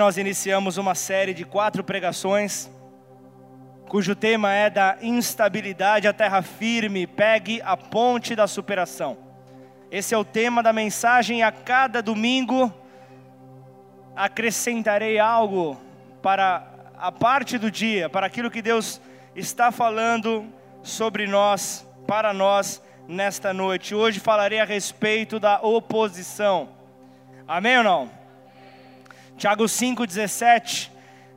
Nós iniciamos uma série de quatro pregações, cujo tema é da instabilidade à terra firme, pegue a ponte da superação. Esse é o tema da mensagem. A cada domingo acrescentarei algo para a parte do dia, para aquilo que Deus está falando sobre nós, para nós nesta noite. Hoje falarei a respeito da oposição. Amém ou não? Tiago 5,17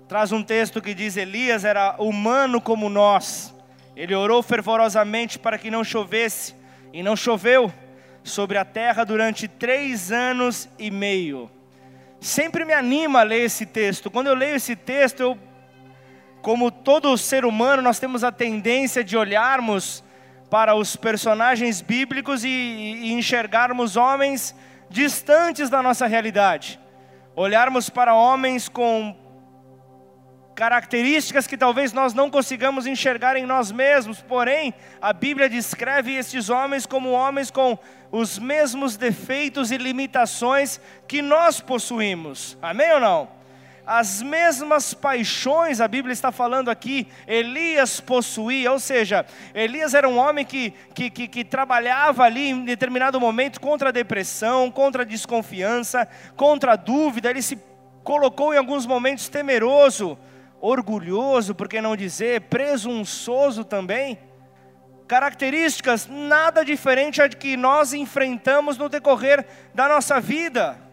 traz um texto que diz: Elias era humano como nós. Ele orou fervorosamente para que não chovesse, e não choveu sobre a terra durante três anos e meio. Sempre me anima a ler esse texto. Quando eu leio esse texto, eu, como todo ser humano, nós temos a tendência de olharmos para os personagens bíblicos e, e enxergarmos homens distantes da nossa realidade olharmos para homens com características que talvez nós não consigamos enxergar em nós mesmos, porém, a Bíblia descreve estes homens como homens com os mesmos defeitos e limitações que nós possuímos. Amém ou não? As mesmas paixões, a Bíblia está falando aqui, Elias possuía, ou seja, Elias era um homem que, que, que, que, trabalhava ali em determinado momento contra a depressão, contra a desconfiança, contra a dúvida, ele se colocou em alguns momentos temeroso, orgulhoso, por que não dizer, presunçoso também. Características nada diferente a que nós enfrentamos no decorrer da nossa vida.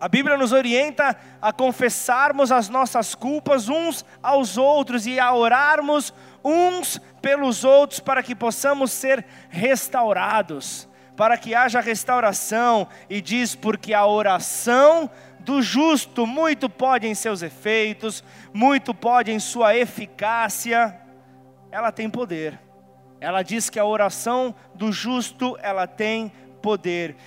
A Bíblia nos orienta a confessarmos as nossas culpas uns aos outros e a orarmos uns pelos outros para que possamos ser restaurados, para que haja restauração. E diz: porque a oração do justo muito pode em seus efeitos, muito pode em sua eficácia, ela tem poder. Ela diz que a oração do justo ela tem poder.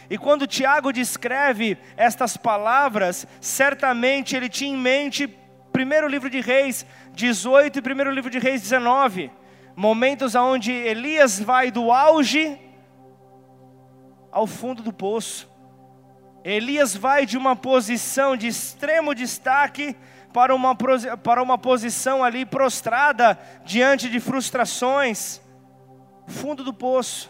E quando Tiago descreve estas palavras, certamente ele tinha em mente primeiro livro de Reis 18 e primeiro livro de Reis 19, momentos onde Elias vai do auge ao fundo do poço. Elias vai de uma posição de extremo destaque para uma, para uma posição ali prostrada diante de frustrações, fundo do poço.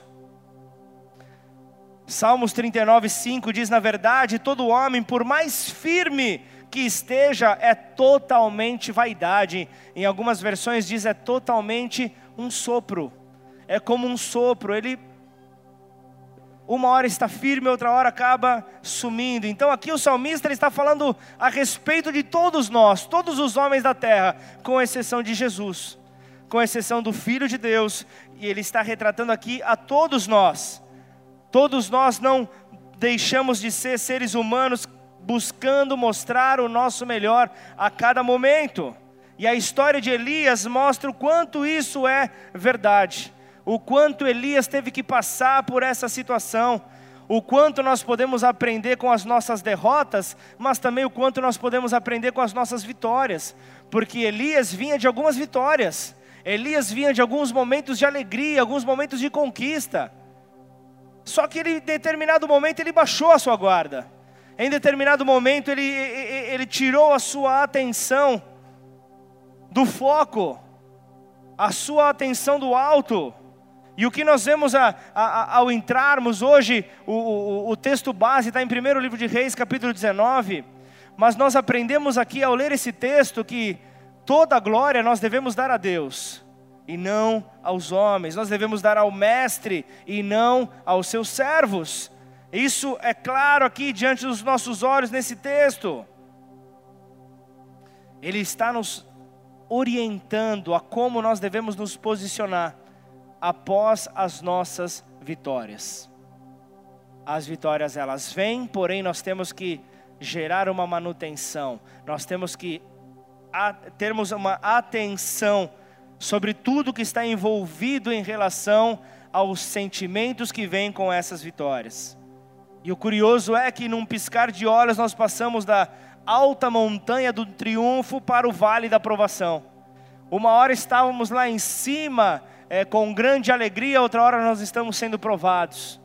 Salmos 39, 5 diz: Na verdade, todo homem, por mais firme que esteja, é totalmente vaidade. Em algumas versões diz: é totalmente um sopro. É como um sopro, ele uma hora está firme, outra hora acaba sumindo. Então aqui o salmista está falando a respeito de todos nós, todos os homens da terra, com exceção de Jesus, com exceção do Filho de Deus, e ele está retratando aqui a todos nós. Todos nós não deixamos de ser seres humanos buscando mostrar o nosso melhor a cada momento. E a história de Elias mostra o quanto isso é verdade. O quanto Elias teve que passar por essa situação. O quanto nós podemos aprender com as nossas derrotas, mas também o quanto nós podemos aprender com as nossas vitórias. Porque Elias vinha de algumas vitórias. Elias vinha de alguns momentos de alegria, alguns momentos de conquista. Só que ele, em determinado momento ele baixou a sua guarda. Em determinado momento ele, ele tirou a sua atenção do foco, a sua atenção do alto. E o que nós vemos a, a, ao entrarmos hoje, o, o, o texto base está em 1 livro de Reis, capítulo 19. Mas nós aprendemos aqui ao ler esse texto que toda glória nós devemos dar a Deus e não aos homens. Nós devemos dar ao mestre e não aos seus servos. Isso é claro aqui diante dos nossos olhos nesse texto. Ele está nos orientando a como nós devemos nos posicionar após as nossas vitórias. As vitórias elas vêm, porém nós temos que gerar uma manutenção. Nós temos que termos uma atenção sobre tudo que está envolvido em relação aos sentimentos que vêm com essas vitórias. E o curioso é que num piscar de olhos nós passamos da alta montanha do triunfo para o vale da provação. Uma hora estávamos lá em cima é, com grande alegria, outra hora nós estamos sendo provados.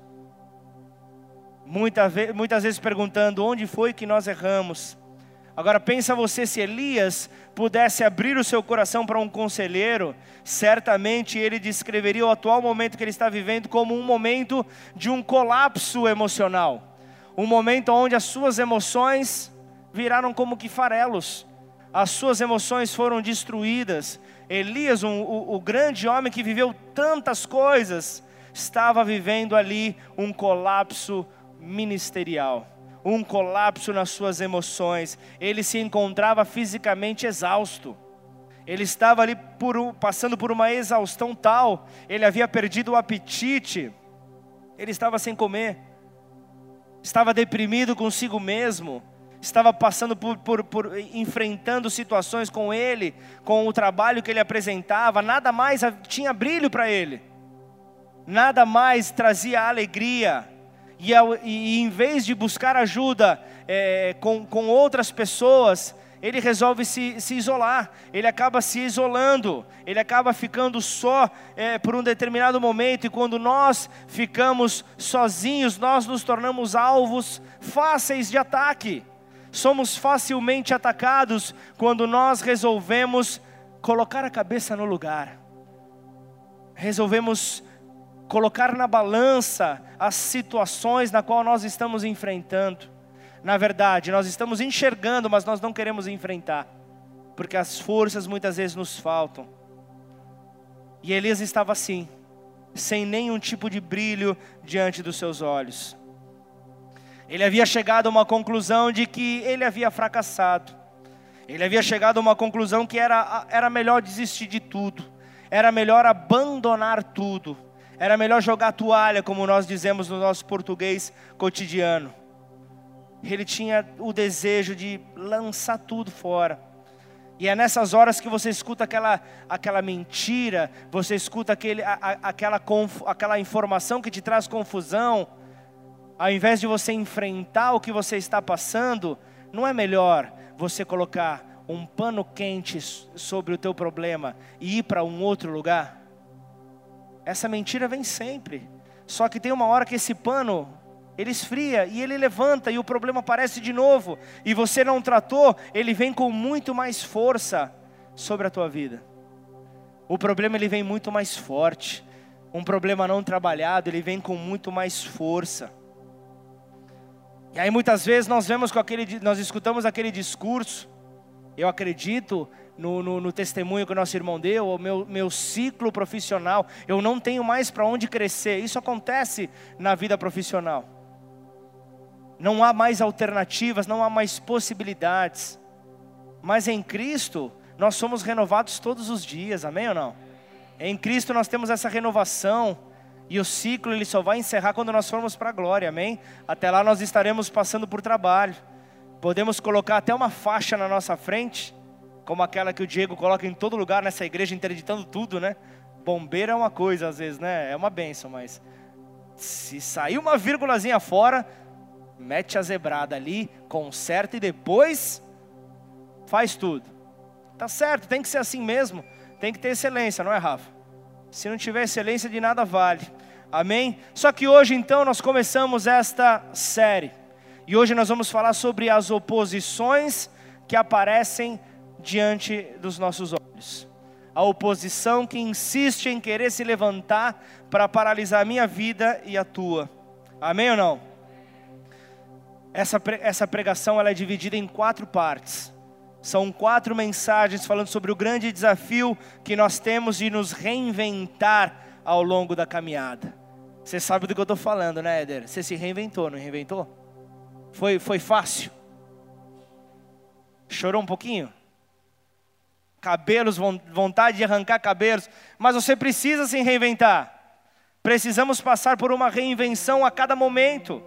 Muita ve muitas vezes perguntando onde foi que nós erramos, Agora pensa você se Elias pudesse abrir o seu coração para um conselheiro, certamente ele descreveria o atual momento que ele está vivendo como um momento de um colapso emocional, um momento onde as suas emoções viraram como que farelos, as suas emoções foram destruídas. Elias, um, o, o grande homem que viveu tantas coisas, estava vivendo ali um colapso ministerial um colapso nas suas emoções, ele se encontrava fisicamente exausto. Ele estava ali por, passando por uma exaustão tal, ele havia perdido o apetite, ele estava sem comer, estava deprimido consigo mesmo, estava passando por, por, por, enfrentando situações com ele, com o trabalho que ele apresentava, nada mais tinha brilho para ele, nada mais trazia alegria, e, e em vez de buscar ajuda é, com, com outras pessoas, ele resolve se, se isolar, ele acaba se isolando, ele acaba ficando só é, por um determinado momento, e quando nós ficamos sozinhos, nós nos tornamos alvos fáceis de ataque, somos facilmente atacados quando nós resolvemos colocar a cabeça no lugar, resolvemos colocar na balança as situações na qual nós estamos enfrentando. Na verdade, nós estamos enxergando, mas nós não queremos enfrentar, porque as forças muitas vezes nos faltam. E Elias estava assim, sem nenhum tipo de brilho diante dos seus olhos. Ele havia chegado a uma conclusão de que ele havia fracassado. Ele havia chegado a uma conclusão que era, era melhor desistir de tudo, era melhor abandonar tudo era melhor jogar toalha, como nós dizemos no nosso português cotidiano. Ele tinha o desejo de lançar tudo fora. E é nessas horas que você escuta aquela, aquela mentira, você escuta aquele, a, a, aquela, aquela informação que te traz confusão. Ao invés de você enfrentar o que você está passando, não é melhor você colocar um pano quente sobre o teu problema e ir para um outro lugar? Essa mentira vem sempre. Só que tem uma hora que esse pano ele esfria e ele levanta e o problema aparece de novo e você não tratou, ele vem com muito mais força sobre a tua vida. O problema ele vem muito mais forte. Um problema não trabalhado, ele vem com muito mais força. E aí muitas vezes nós vemos com aquele nós escutamos aquele discurso. Eu acredito no, no, no, testemunho que o nosso irmão deu, o meu, meu ciclo profissional, eu não tenho mais para onde crescer. Isso acontece na vida profissional. Não há mais alternativas, não há mais possibilidades. Mas em Cristo, nós somos renovados todos os dias, amém ou não? Em Cristo nós temos essa renovação. E o ciclo ele só vai encerrar quando nós formos para a glória, amém? Até lá nós estaremos passando por trabalho. Podemos colocar até uma faixa na nossa frente como aquela que o Diego coloca em todo lugar nessa igreja, interditando tudo, né? Bombeiro é uma coisa, às vezes, né? É uma benção, mas se sair uma vírgulazinha fora, mete a zebrada ali, conserta e depois faz tudo. Tá certo, tem que ser assim mesmo. Tem que ter excelência, não é, Rafa? Se não tiver excelência, de nada vale. Amém? Só que hoje, então, nós começamos esta série. E hoje nós vamos falar sobre as oposições que aparecem diante dos nossos olhos. A oposição que insiste em querer se levantar para paralisar a minha vida e a tua. Amém ou não? Essa, essa pregação ela é dividida em quatro partes. São quatro mensagens falando sobre o grande desafio que nós temos de nos reinventar ao longo da caminhada. Você sabe do que eu estou falando, né, Éder? Você se reinventou, não reinventou? Foi, foi fácil? Chorou um pouquinho? Cabelos, vontade de arrancar cabelos, mas você precisa se reinventar. Precisamos passar por uma reinvenção a cada momento.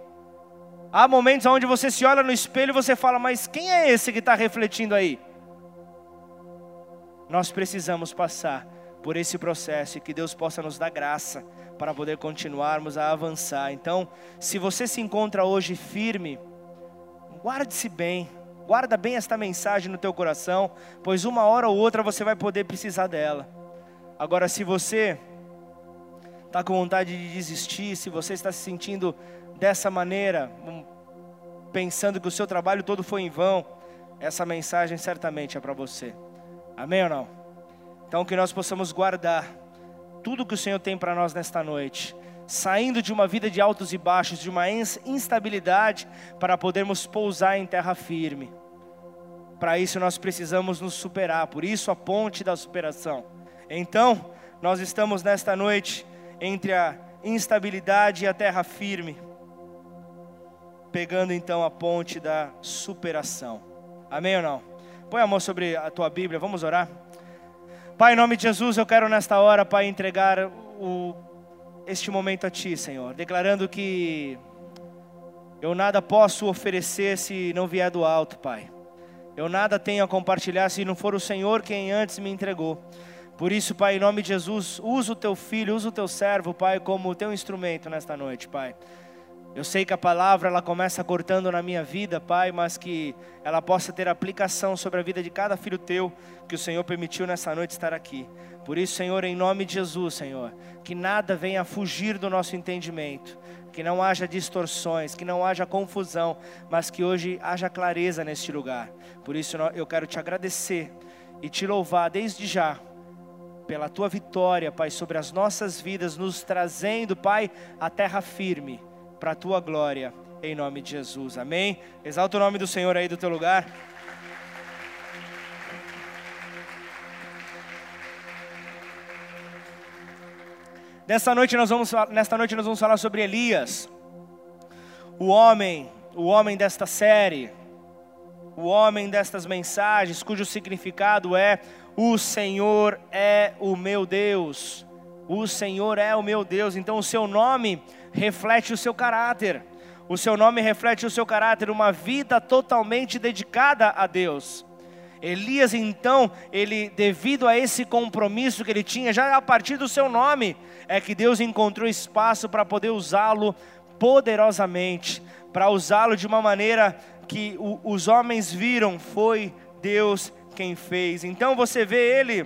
Há momentos onde você se olha no espelho e você fala, mas quem é esse que está refletindo aí? Nós precisamos passar por esse processo e que Deus possa nos dar graça para poder continuarmos a avançar. Então, se você se encontra hoje firme, guarde-se bem Guarda bem esta mensagem no teu coração, pois uma hora ou outra você vai poder precisar dela. Agora, se você está com vontade de desistir, se você está se sentindo dessa maneira, pensando que o seu trabalho todo foi em vão, essa mensagem certamente é para você. Amém ou não? Então que nós possamos guardar tudo que o Senhor tem para nós nesta noite, saindo de uma vida de altos e baixos, de uma instabilidade, para podermos pousar em terra firme. Para isso nós precisamos nos superar, por isso a ponte da superação. Então, nós estamos nesta noite entre a instabilidade e a terra firme, pegando então a ponte da superação. Amém ou não? Põe a mão sobre a tua Bíblia, vamos orar? Pai, em nome de Jesus, eu quero nesta hora, Pai, entregar o, este momento a Ti, Senhor, declarando que eu nada posso oferecer se não vier do alto, Pai. Eu nada tenho a compartilhar se não for o Senhor quem antes me entregou. Por isso, Pai, em nome de Jesus, usa o teu filho, usa o teu servo, Pai, como teu instrumento nesta noite, Pai. Eu sei que a palavra ela começa cortando na minha vida, Pai, mas que ela possa ter aplicação sobre a vida de cada filho teu que o Senhor permitiu nessa noite estar aqui. Por isso, Senhor, em nome de Jesus, Senhor, que nada venha fugir do nosso entendimento, que não haja distorções, que não haja confusão, mas que hoje haja clareza neste lugar. Por isso, eu quero te agradecer e te louvar desde já pela tua vitória, Pai, sobre as nossas vidas, nos trazendo, Pai, a terra firme para a tua glória, em nome de Jesus. Amém? Exalta o nome do Senhor aí do teu lugar. Nesta noite nós vamos, nesta noite nós vamos falar sobre Elias, o homem, o homem desta série, o homem destas mensagens, cujo significado é o Senhor é o meu Deus. O Senhor é o meu Deus. Então o seu nome reflete o seu caráter. O seu nome reflete o seu caráter, uma vida totalmente dedicada a Deus. Elias, então, ele, devido a esse compromisso que ele tinha, já a partir do seu nome, é que Deus encontrou espaço para poder usá-lo poderosamente, para usá-lo de uma maneira que o, os homens viram, foi Deus quem fez. Então você vê ele,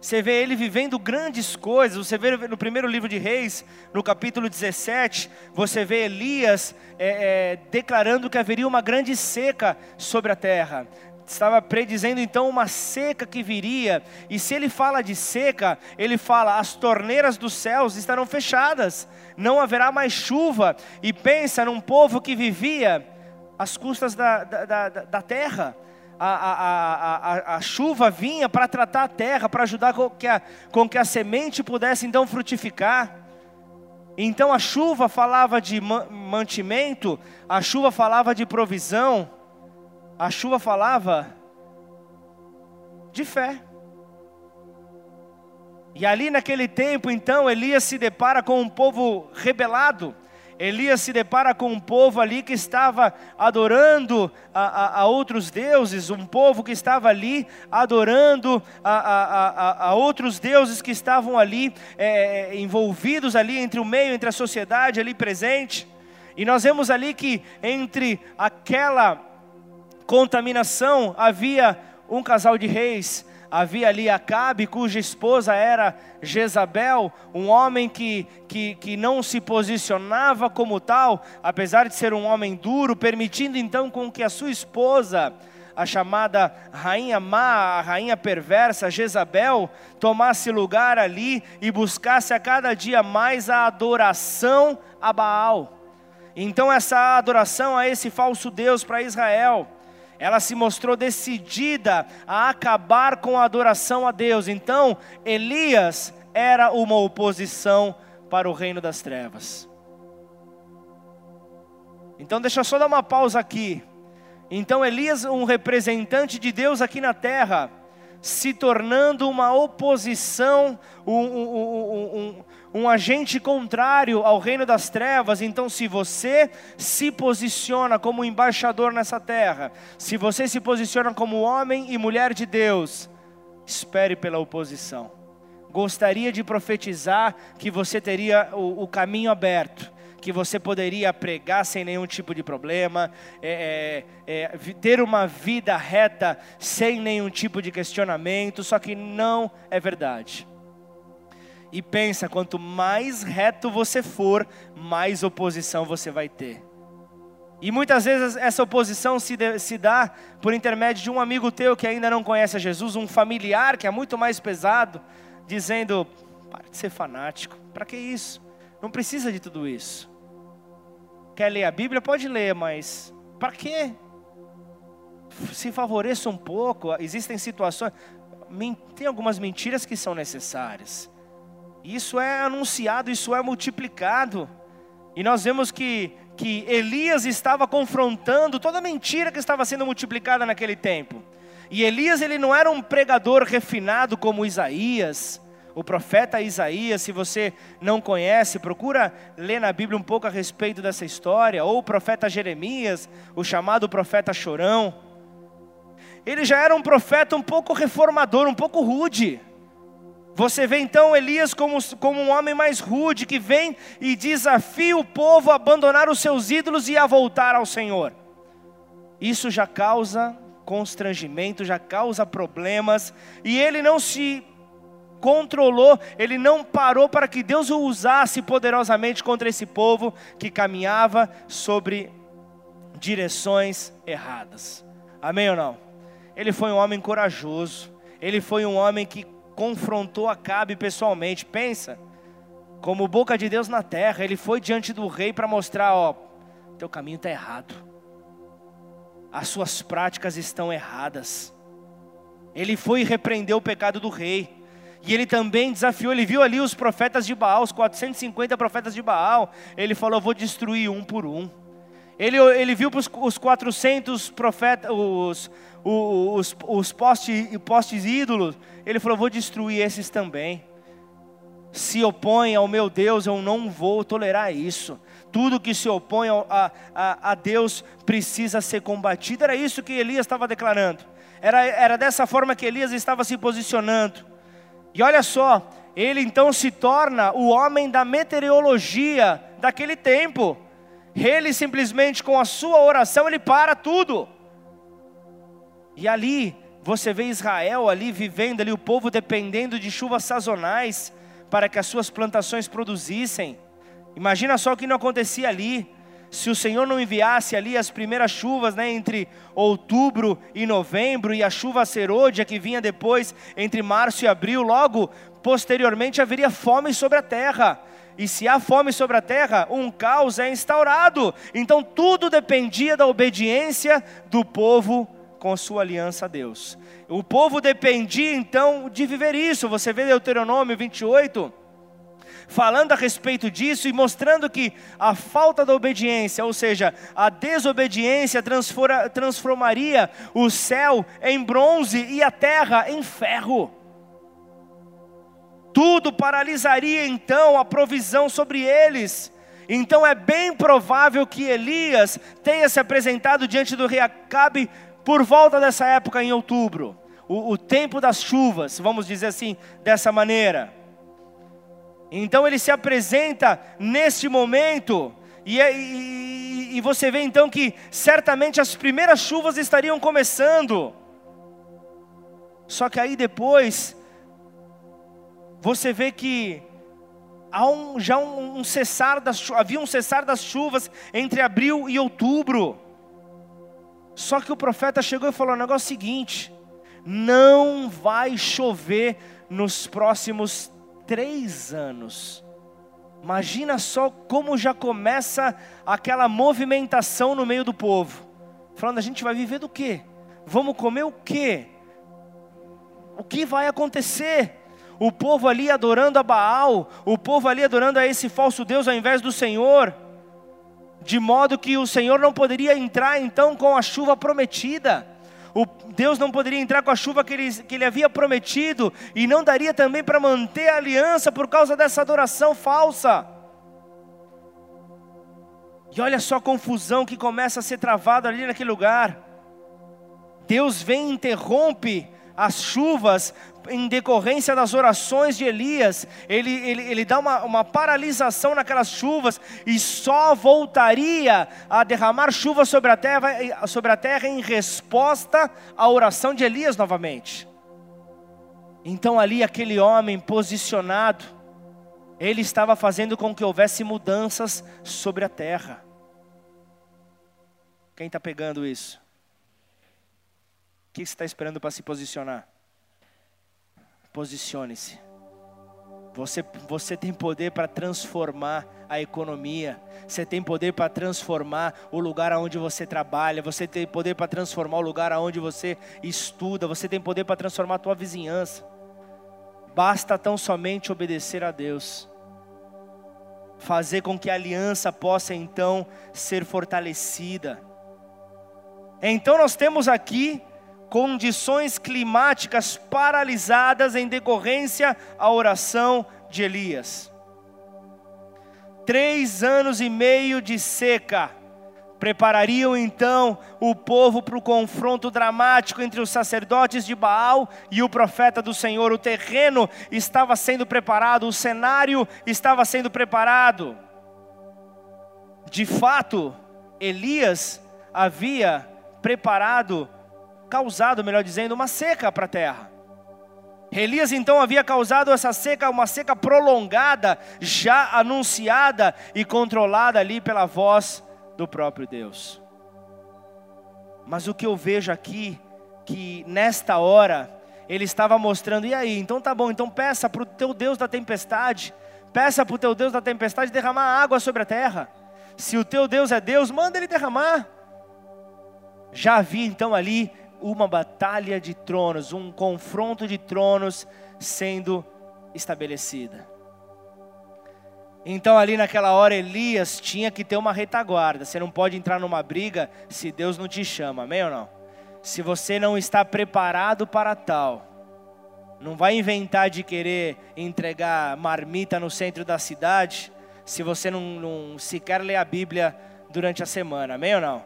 você vê ele vivendo grandes coisas. Você vê no primeiro livro de Reis, no capítulo 17, você vê Elias é, é, declarando que haveria uma grande seca sobre a terra estava predizendo então uma seca que viria, e se ele fala de seca, ele fala: as torneiras dos céus estarão fechadas, não haverá mais chuva, e pensa num povo que vivia às custas da, da, da, da terra, a, a, a, a, chuva vinha para tratar a terra, para ajudar com que, a, com que a semente pudesse então frutificar. Então a chuva falava de mantimento, a chuva falava de provisão, a chuva falava de fé. E ali naquele tempo, então, Elias se depara com um povo rebelado, Elias se depara com um povo ali que estava adorando a, a, a outros deuses, um povo que estava ali adorando a, a outros deuses que estavam ali é, é, envolvidos ali entre o meio, entre a sociedade ali presente. E nós vemos ali que entre aquela contaminação havia um casal de reis havia ali Acabe, cuja esposa era Jezabel, um homem que, que, que não se posicionava como tal, apesar de ser um homem duro, permitindo então com que a sua esposa, a chamada rainha má, a rainha perversa, Jezabel, tomasse lugar ali e buscasse a cada dia mais a adoração a Baal. Então essa adoração a esse falso Deus para Israel, ela se mostrou decidida a acabar com a adoração a Deus. Então, Elias era uma oposição para o reino das trevas. Então, deixa eu só dar uma pausa aqui. Então, Elias, um representante de Deus aqui na terra, se tornando uma oposição, um, um, um, um, agente contrário ao reino das trevas. Então, se você se posiciona como embaixador nessa terra, se você se posiciona como homem e mulher de Deus, espere pela oposição. Gostaria de profetizar que você teria o, o caminho aberto que você poderia pregar sem nenhum tipo de problema, é, é, é, ter uma vida reta sem nenhum tipo de questionamento, só que não é verdade. E pensa, quanto mais reto você for, mais oposição você vai ter. E muitas vezes essa oposição se, de, se dá por intermédio de um amigo teu que ainda não conhece a Jesus, um familiar que é muito mais pesado, dizendo: para de ser fanático, para que isso? Não precisa de tudo isso. Quer ler a Bíblia? Pode ler, mas para quê? Se favoreça um pouco, existem situações, tem algumas mentiras que são necessárias. Isso é anunciado, isso é multiplicado. E nós vemos que, que Elias estava confrontando toda a mentira que estava sendo multiplicada naquele tempo. E Elias ele não era um pregador refinado como Isaías, o profeta Isaías, se você não conhece, procura ler na Bíblia um pouco a respeito dessa história, ou o profeta Jeremias, o chamado profeta chorão. Ele já era um profeta um pouco reformador, um pouco rude. Você vê então Elias como, como um homem mais rude, que vem e desafia o povo a abandonar os seus ídolos e a voltar ao Senhor. Isso já causa constrangimento, já causa problemas, e ele não se controlou, ele não parou para que Deus o usasse poderosamente contra esse povo que caminhava sobre direções erradas. Amém ou não? Ele foi um homem corajoso, ele foi um homem que confrontou Acabe pessoalmente. Pensa, como boca de Deus na terra, ele foi diante do rei para mostrar: ó, teu caminho está errado, as suas práticas estão erradas. Ele foi e repreendeu o pecado do rei. E ele também desafiou, ele viu ali os profetas de Baal, os 450 profetas de Baal. Ele falou: vou destruir um por um. Ele, ele viu os 400 profetas, os, os, os postes, postes ídolos, ele falou: vou destruir esses também. Se opõe ao meu Deus, eu não vou tolerar isso. Tudo que se opõe a, a, a Deus precisa ser combatido. Era isso que Elias estava declarando. Era, era dessa forma que Elias estava se posicionando. E olha só, ele então se torna o homem da meteorologia daquele tempo. Ele simplesmente com a sua oração ele para tudo. E ali você vê Israel ali vivendo ali o povo dependendo de chuvas sazonais para que as suas plantações produzissem. Imagina só o que não acontecia ali. Se o Senhor não enviasse ali as primeiras chuvas, né, entre outubro e novembro, e a chuva serôdia que vinha depois entre março e abril, logo posteriormente haveria fome sobre a terra. E se há fome sobre a terra, um caos é instaurado. Então tudo dependia da obediência do povo com sua aliança a Deus. O povo dependia então de viver isso. Você vê Deuteronômio 28 falando a respeito disso e mostrando que a falta da obediência, ou seja, a desobediência transformaria o céu em bronze e a terra em ferro. Tudo paralisaria então a provisão sobre eles. Então é bem provável que Elias tenha se apresentado diante do rei Acabe por volta dessa época, em outubro, o, o tempo das chuvas, vamos dizer assim, dessa maneira. Então ele se apresenta neste momento, e, é, e, e, você vê então que certamente as primeiras chuvas estariam começando. Só que aí depois, você vê que há um, já um, um cessar das, havia um cessar das chuvas entre abril e outubro. Só que o profeta chegou e falou o negócio seguinte: não vai chover nos próximos três anos. Imagina só como já começa aquela movimentação no meio do povo. Falando, a gente vai viver do quê? Vamos comer o quê? O que vai acontecer? O povo ali adorando a Baal, o povo ali adorando a esse falso Deus ao invés do Senhor de modo que o Senhor não poderia entrar então com a chuva prometida. O Deus não poderia entrar com a chuva que ele, que ele havia prometido, e não daria também para manter a aliança por causa dessa adoração falsa. E olha só a confusão que começa a ser travada ali naquele lugar. Deus vem e interrompe as chuvas em decorrência das orações de Elias, ele, ele, ele dá uma, uma paralisação naquelas chuvas e só voltaria a derramar chuva sobre a, terra, sobre a terra em resposta à oração de Elias novamente. Então ali aquele homem posicionado, ele estava fazendo com que houvesse mudanças sobre a terra. Quem está pegando isso? O que você está esperando para se posicionar? Posicione-se. Você, você tem poder para transformar a economia, você tem poder para transformar o lugar onde você trabalha, você tem poder para transformar o lugar onde você estuda, você tem poder para transformar a tua vizinhança. Basta tão somente obedecer a Deus, fazer com que a aliança possa então ser fortalecida. Então nós temos aqui condições climáticas paralisadas em decorrência à oração de Elias. Três anos e meio de seca preparariam então o povo para o confronto dramático entre os sacerdotes de Baal e o profeta do Senhor. O terreno estava sendo preparado, o cenário estava sendo preparado. De fato, Elias havia preparado causado, melhor dizendo, uma seca para a terra. Elias então havia causado essa seca, uma seca prolongada, já anunciada e controlada ali pela voz do próprio Deus. Mas o que eu vejo aqui, que nesta hora, ele estava mostrando, e aí, então tá bom, então peça para o teu Deus da tempestade, peça para o teu Deus da tempestade derramar água sobre a terra. Se o teu Deus é Deus, manda ele derramar. Já havia então ali uma batalha de tronos, um confronto de tronos sendo estabelecida. Então, ali naquela hora, Elias tinha que ter uma retaguarda. Você não pode entrar numa briga se Deus não te chama, amém ou não? Se você não está preparado para tal, não vai inventar de querer entregar marmita no centro da cidade se você não, não sequer lê a Bíblia durante a semana, amém ou não?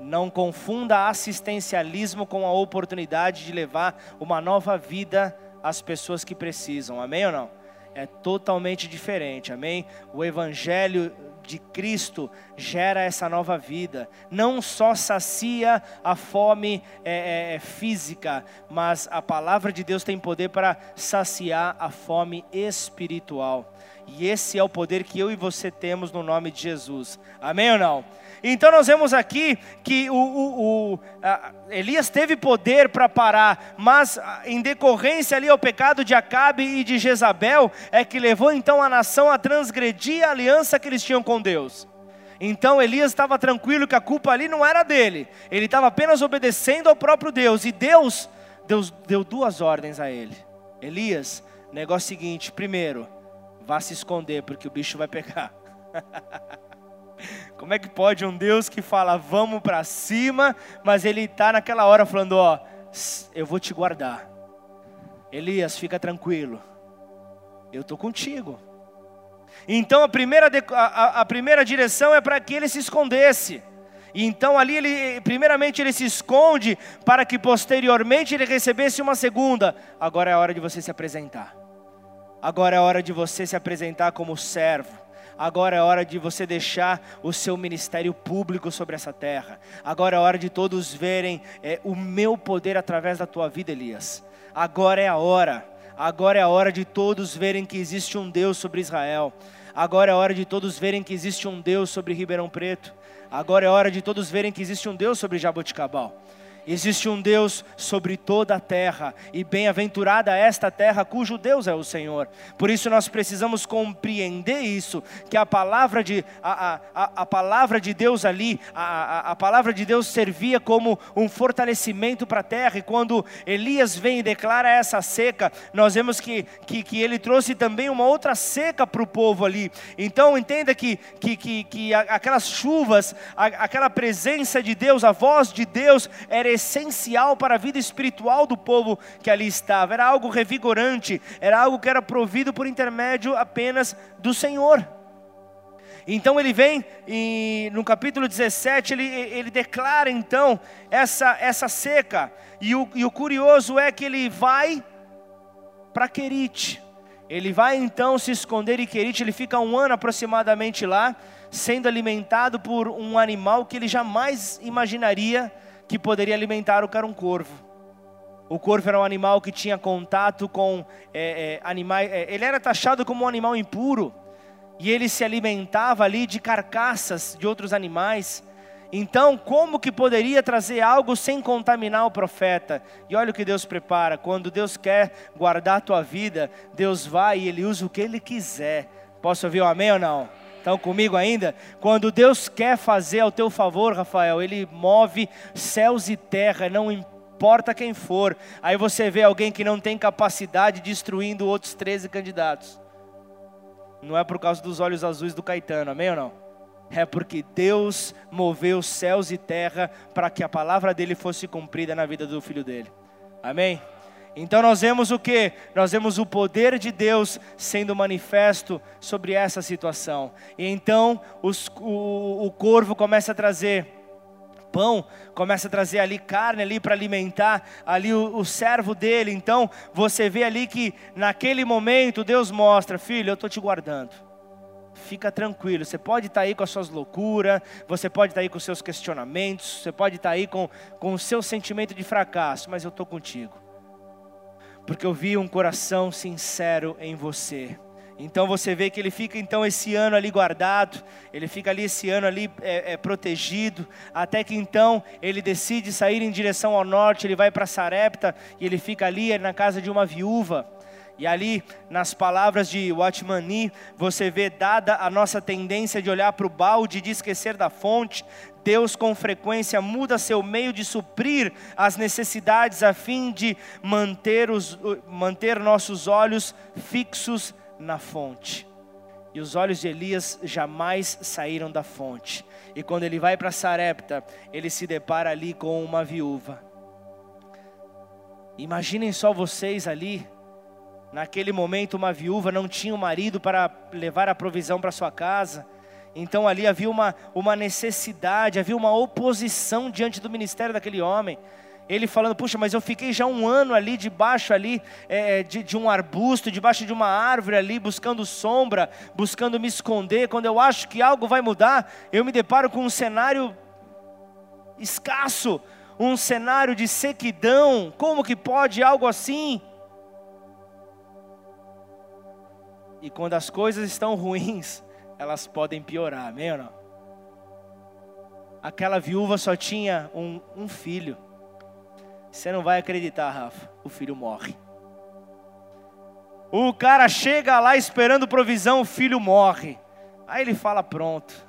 Não confunda assistencialismo com a oportunidade de levar uma nova vida às pessoas que precisam. Amém ou não? É totalmente diferente. Amém? O evangelho de Cristo gera essa nova vida. Não só sacia a fome é, é, é física, mas a palavra de Deus tem poder para saciar a fome espiritual. E esse é o poder que eu e você temos no nome de Jesus. Amém ou não? Então nós vemos aqui que o, o, o Elias teve poder para parar, mas em decorrência ali ao pecado de Acabe e de Jezabel, é que levou então a nação a transgredir a aliança que eles tinham com Deus. Então Elias estava tranquilo que a culpa ali não era dele, ele estava apenas obedecendo ao próprio Deus, e Deus, Deus deu duas ordens a ele: Elias, negócio seguinte, primeiro, vá se esconder, porque o bicho vai pegar. Como é que pode um Deus que fala vamos para cima, mas ele está naquela hora falando: ó, eu vou te guardar. Elias, fica tranquilo, eu estou contigo. Então a primeira, a, a primeira direção é para que ele se escondesse. Então ali ele, primeiramente ele se esconde para que posteriormente ele recebesse uma segunda. Agora é a hora de você se apresentar. Agora é a hora de você se apresentar como servo Agora é hora de você deixar o seu ministério público sobre essa terra. Agora é hora de todos verem é, o meu poder através da tua vida, Elias. Agora é a hora. Agora é a hora de todos verem que existe um Deus sobre Israel. Agora é a hora de todos verem que existe um Deus sobre Ribeirão Preto. Agora é hora de todos verem que existe um Deus sobre Jaboticabal. Existe um Deus sobre toda a terra, e bem-aventurada esta terra cujo Deus é o Senhor. Por isso nós precisamos compreender isso, que a palavra de, a, a, a palavra de Deus ali, a, a, a palavra de Deus servia como um fortalecimento para a terra, e quando Elias vem e declara essa seca, nós vemos que, que, que ele trouxe também uma outra seca para o povo ali. Então entenda que, que, que, que aquelas chuvas, aquela presença de Deus, a voz de Deus era essencial para a vida espiritual do povo que ali estava, era algo revigorante, era algo que era provido por intermédio apenas do Senhor. Então ele vem e no capítulo 17 ele, ele declara então essa, essa seca, e o, e o curioso é que ele vai para Querite, ele vai então se esconder em Querite, ele fica um ano aproximadamente lá, sendo alimentado por um animal que ele jamais imaginaria que poderia alimentar o cara um corvo. O corvo era um animal que tinha contato com é, é, animais, é, ele era taxado como um animal impuro, e ele se alimentava ali de carcaças de outros animais. Então, como que poderia trazer algo sem contaminar o profeta? E olha o que Deus prepara: quando Deus quer guardar a tua vida, Deus vai e Ele usa o que Ele quiser. Posso ouvir um amém ou não? Estão comigo ainda? Quando Deus quer fazer ao teu favor, Rafael, Ele move céus e terra, não importa quem for. Aí você vê alguém que não tem capacidade destruindo outros 13 candidatos. Não é por causa dos olhos azuis do Caetano, amém ou não? é porque Deus moveu céus e terra para que a palavra dele fosse cumprida na vida do filho dele. Amém? Então nós vemos o que? Nós vemos o poder de Deus sendo manifesto sobre essa situação. E então os, o, o corvo começa a trazer pão, começa a trazer ali carne ali para alimentar ali o, o servo dele. Então você vê ali que naquele momento Deus mostra, filho, eu estou te guardando fica tranquilo. Você pode estar tá aí com as suas loucuras, você pode estar tá aí com os seus questionamentos, você pode estar tá aí com, com o seu sentimento de fracasso, mas eu estou contigo. Porque eu vi um coração sincero em você. Então você vê que ele fica então esse ano ali guardado, ele fica ali esse ano ali é, é, protegido, até que então ele decide sair em direção ao norte, ele vai para Sarepta e ele fica ali na casa de uma viúva. E ali, nas palavras de Watchman Nee, você vê, dada a nossa tendência de olhar para o balde e de esquecer da fonte, Deus com frequência muda seu meio de suprir as necessidades a fim de manter, os, manter nossos olhos fixos na fonte. E os olhos de Elias jamais saíram da fonte. E quando ele vai para Sarepta, ele se depara ali com uma viúva. Imaginem só vocês ali, Naquele momento, uma viúva não tinha um marido para levar a provisão para sua casa. Então ali havia uma, uma necessidade, havia uma oposição diante do ministério daquele homem. Ele falando, puxa, mas eu fiquei já um ano ali debaixo ali é, de, de um arbusto, debaixo de uma árvore ali, buscando sombra, buscando me esconder. Quando eu acho que algo vai mudar, eu me deparo com um cenário escasso, um cenário de sequidão. Como que pode algo assim? E quando as coisas estão ruins, elas podem piorar, amém ou não? Aquela viúva só tinha um, um filho. Você não vai acreditar, Rafa. O filho morre. O cara chega lá esperando provisão, o filho morre. Aí ele fala: Pronto.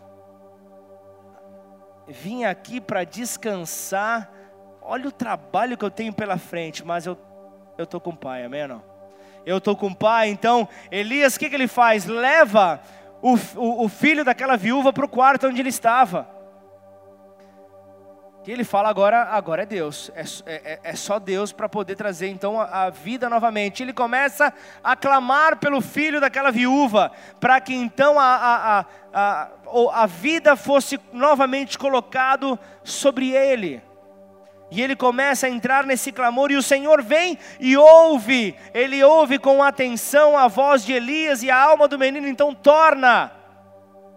Vim aqui para descansar. Olha o trabalho que eu tenho pela frente, mas eu estou com o pai, amém ou não? eu estou com o pai. Então, Elias, o que, que ele faz? Leva o, o, o filho daquela viúva para o quarto onde ele estava. E ele fala agora, agora é Deus, é, é, é só Deus para poder trazer então a, a, vida novamente. Ele começa a clamar pelo filho daquela viúva, para que então a, a, a, a, a vida fosse novamente colocado sobre ele. E ele começa a entrar nesse clamor, e o Senhor vem e ouve, ele ouve com atenção a voz de Elias e a alma do menino, então torna,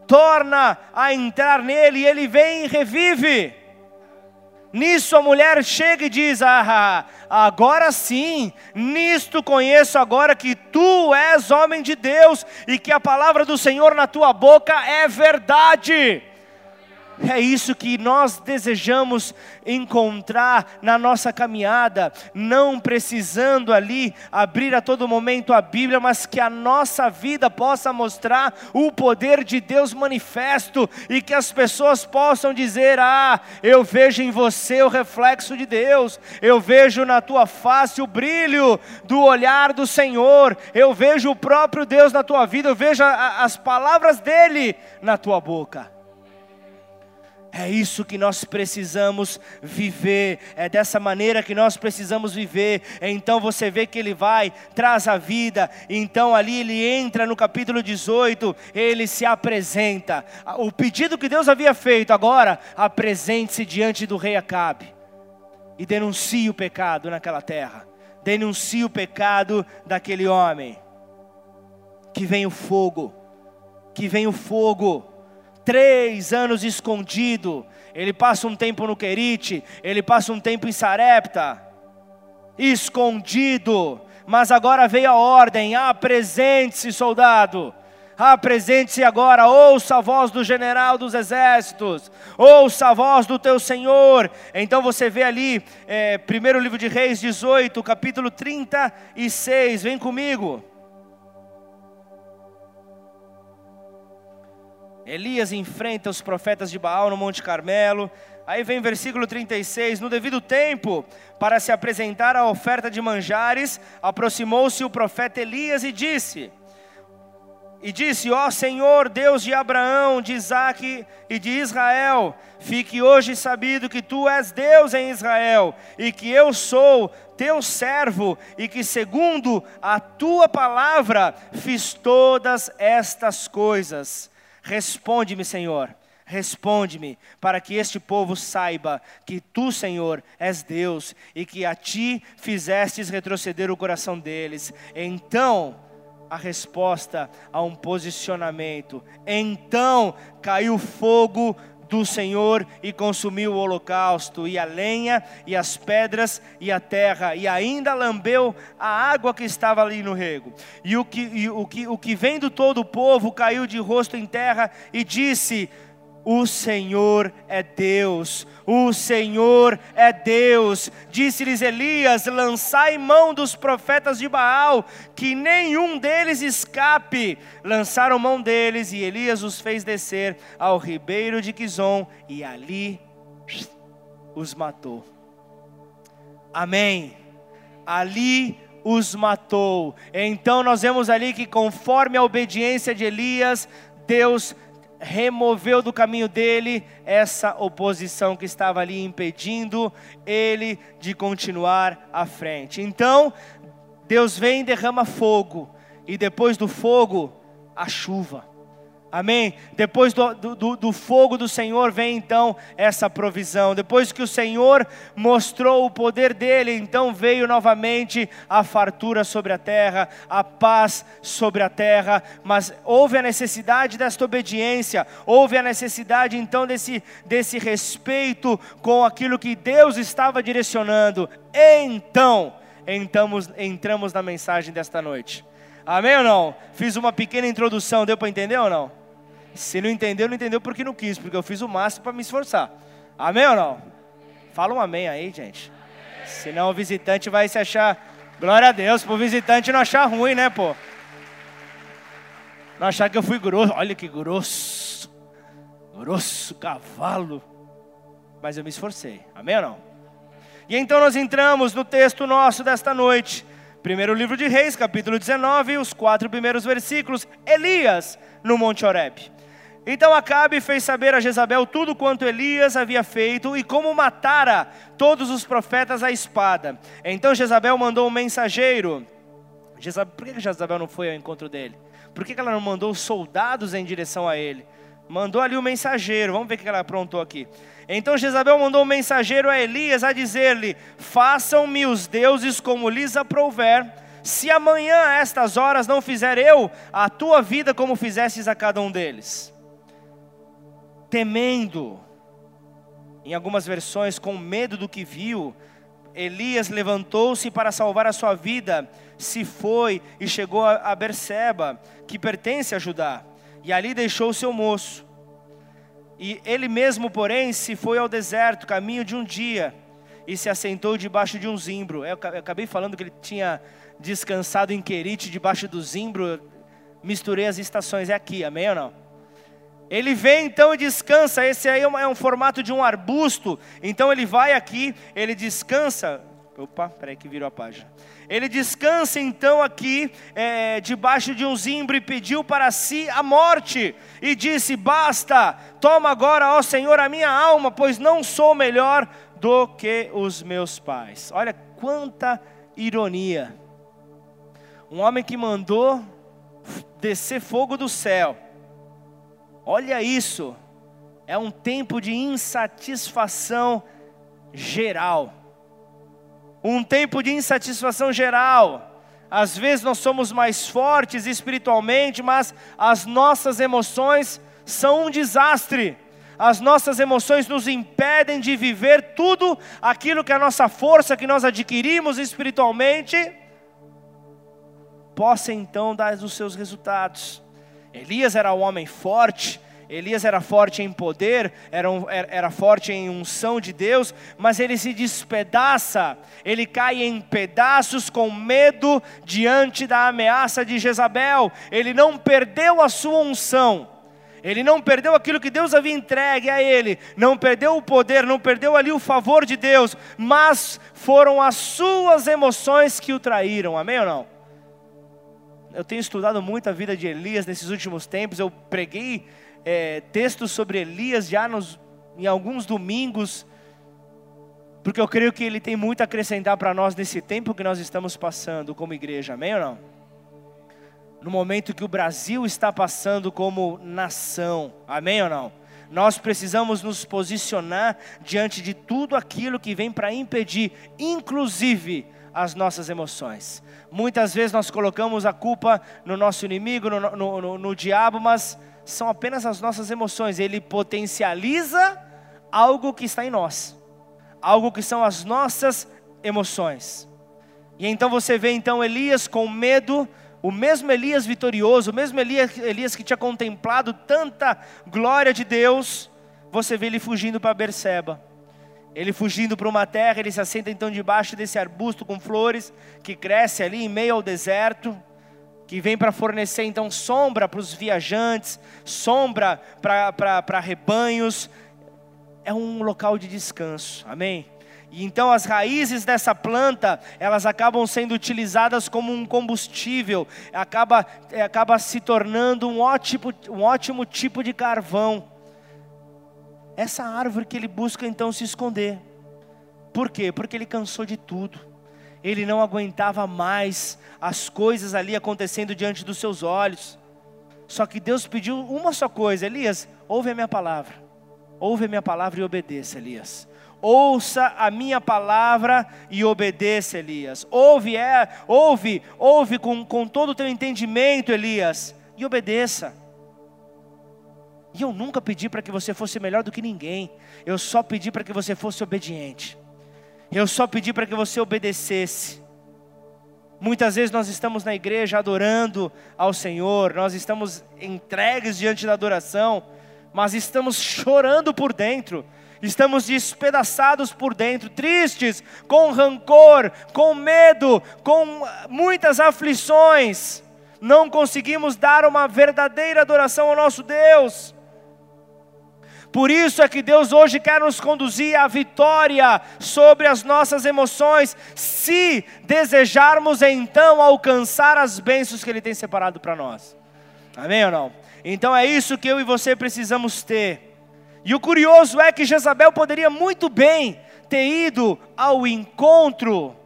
torna a entrar nele, e ele vem e revive. Nisso a mulher chega e diz: Ah, agora sim, nisto conheço agora que tu és homem de Deus e que a palavra do Senhor na tua boca é verdade. É isso que nós desejamos encontrar na nossa caminhada, não precisando ali abrir a todo momento a Bíblia, mas que a nossa vida possa mostrar o poder de Deus manifesto e que as pessoas possam dizer: Ah, eu vejo em você o reflexo de Deus, eu vejo na tua face o brilho do olhar do Senhor, eu vejo o próprio Deus na tua vida, eu vejo as palavras dele na tua boca. É isso que nós precisamos viver, é dessa maneira que nós precisamos viver. Então você vê que ele vai, traz a vida, então ali ele entra no capítulo 18, ele se apresenta. O pedido que Deus havia feito, agora apresente-se diante do rei Acabe e denuncie o pecado naquela terra, denuncie o pecado daquele homem. Que vem o fogo, que vem o fogo três anos escondido. Ele passa um tempo no Querite, ele passa um tempo em Sarepta, escondido. Mas agora veio a ordem: apresente-se, soldado. Apresente-se agora, ouça a voz do general dos exércitos, ouça a voz do teu Senhor. Então você vê ali, é, primeiro livro de Reis 18, capítulo 36, vem comigo. Elias enfrenta os profetas de Baal no Monte Carmelo. Aí vem versículo 36: No devido tempo, para se apresentar a oferta de manjares, aproximou-se o profeta Elias e disse: e disse: Ó Senhor, Deus de Abraão, de Isaque e de Israel, fique hoje sabido que tu és Deus em Israel e que eu sou teu servo e que, segundo a tua palavra, fiz todas estas coisas. Responde-me, Senhor. Responde-me, para que este povo saiba que tu, Senhor, és Deus e que a ti fizestes retroceder o coração deles. Então, a resposta a um posicionamento. Então caiu fogo do Senhor e consumiu o holocausto, e a lenha, e as pedras, e a terra, e ainda lambeu a água que estava ali no rego. E o que, e o que, o que vendo todo o povo caiu de rosto em terra e disse: o Senhor é Deus, o Senhor é Deus. Disse-lhes Elias: lançai mão dos profetas de Baal, que nenhum deles escape. Lançaram mão deles, e Elias os fez descer ao ribeiro de Quizon, e ali os matou. Amém. Ali os matou. Então nós vemos ali que, conforme a obediência de Elias, Deus removeu do caminho dele essa oposição que estava ali impedindo ele de continuar à frente. Então, Deus vem e derrama fogo, e depois do fogo, a chuva. Amém? Depois do, do, do, fogo do Senhor vem então essa provisão. Depois que o Senhor mostrou o poder dele, então veio novamente a fartura sobre a terra, a paz sobre a terra. Mas houve a necessidade desta obediência, houve a necessidade então desse, desse respeito com aquilo que Deus estava direcionando. Então, entramos, entramos na mensagem desta noite. Amém ou não? Fiz uma pequena introdução, deu para entender ou não? Se não entendeu, não entendeu porque não quis, porque eu fiz o máximo para me esforçar. Amém ou não? Fala um amém aí, gente. Senão o visitante vai se achar. Glória a Deus, para o visitante não achar ruim, né, pô? Não achar que eu fui grosso. Olha que grosso. Grosso, cavalo. Mas eu me esforcei. Amém ou não? E então nós entramos no texto nosso desta noite. Primeiro livro de Reis, capítulo 19, os quatro primeiros versículos. Elias no Monte Horebe. Então Acabe fez saber a Jezabel tudo quanto Elias havia feito e como matara todos os profetas à espada. Então Jezabel mandou um mensageiro. Jezabel, por que Jezabel não foi ao encontro dele? Por que ela não mandou soldados em direção a ele? Mandou ali o um mensageiro. Vamos ver o que ela aprontou aqui. Então Jezabel mandou um mensageiro a Elias a dizer-lhe: Façam-me os deuses como lhes aprouver se amanhã a estas horas não fizer eu a tua vida como fizestes a cada um deles temendo, em algumas versões, com medo do que viu, Elias levantou-se para salvar a sua vida, se foi e chegou a Berseba, que pertence a Judá, e ali deixou o seu moço. E ele mesmo, porém, se foi ao deserto, caminho de um dia, e se assentou debaixo de um zimbro. Eu acabei falando que ele tinha descansado em Querite, debaixo do zimbro. Misturei as estações, é aqui, amém ou não? Ele vem então e descansa. Esse aí é um, é um, formato de um arbusto. Então ele vai aqui, ele descansa. Opa, peraí que virou a página. Ele descansa então aqui, é, debaixo de um zimbro, e pediu para si a morte. E disse: Basta, toma agora, ó Senhor, a minha alma, pois não sou melhor do que os meus pais. Olha quanta ironia. Um homem que mandou descer fogo do céu Olha isso, é um tempo de insatisfação geral. Um tempo de insatisfação geral. Às vezes nós somos mais fortes espiritualmente, mas as nossas emoções são um desastre. As nossas emoções nos impedem de viver tudo aquilo que a nossa força que nós adquirimos espiritualmente possa então dar os seus resultados. Elias era um homem forte, Elias era forte em poder, era, um, era, forte em unção de Deus, mas ele se despedaça, ele cai em pedaços com medo diante da ameaça de Jezabel. Ele não perdeu a sua unção, ele não perdeu aquilo que Deus havia entregue a ele, não perdeu o poder, não perdeu ali o favor de Deus, mas foram as suas emoções que o traíram, amém ou não? Eu tenho estudado muito a vida de Elias nesses últimos tempos, eu preguei é, textos sobre Elias já nos, em alguns domingos, porque eu creio que ele tem muito a acrescentar para nós nesse tempo que nós estamos passando como igreja, amém ou não? No momento que o Brasil está passando como nação, amém ou não? Nós precisamos nos posicionar diante de tudo aquilo que vem para impedir, inclusive as nossas emoções. Muitas vezes nós colocamos a culpa no nosso inimigo, no, no, no, no diabo, mas são apenas as nossas emoções, ele potencializa algo que está em nós, algo que são as nossas emoções. E então você vê então Elias com medo, o mesmo Elias vitorioso, o mesmo Elias, Elias que tinha contemplado tanta glória de Deus, você vê ele fugindo para Berseba. Ele fugindo para uma terra, ele se assenta então debaixo desse arbusto com flores que cresce ali em meio ao deserto que vem para fornecer então sombra para os viajantes, sombra para rebanhos, é um local de descanso, amém? E então as raízes dessa planta, elas acabam sendo utilizadas como um combustível, acaba, é, acaba se tornando um ótimo, um ótimo tipo de carvão. Essa árvore que ele busca então se esconder. Por quê? Porque ele cansou de tudo ele não aguentava mais as coisas ali acontecendo diante dos seus olhos. Só que Deus pediu uma só coisa: Elias, ouve a minha palavra, ouve a minha palavra e obedeça, Elias. Ouça a minha palavra e obedeça, Elias. Ouve, é, ouve, ouve com, com todo o teu entendimento, Elias, e obedeça. E eu nunca pedi para que você fosse melhor do que ninguém, eu só pedi para que você fosse obediente. Eu só pedi para que você obedecesse. Muitas vezes nós estamos na igreja adorando ao Senhor, nós estamos entregues diante da adoração, mas estamos chorando por dentro, estamos despedaçados por dentro, tristes, com rancor, com medo, com muitas aflições, não conseguimos dar uma verdadeira adoração ao nosso Deus. Por isso é que Deus hoje quer nos conduzir à vitória sobre as nossas emoções, se desejarmos então alcançar as bênçãos que Ele tem separado para nós. Amém ou não? Então é isso que eu e você precisamos ter. E o curioso é que Jezabel poderia muito bem ter ido ao encontro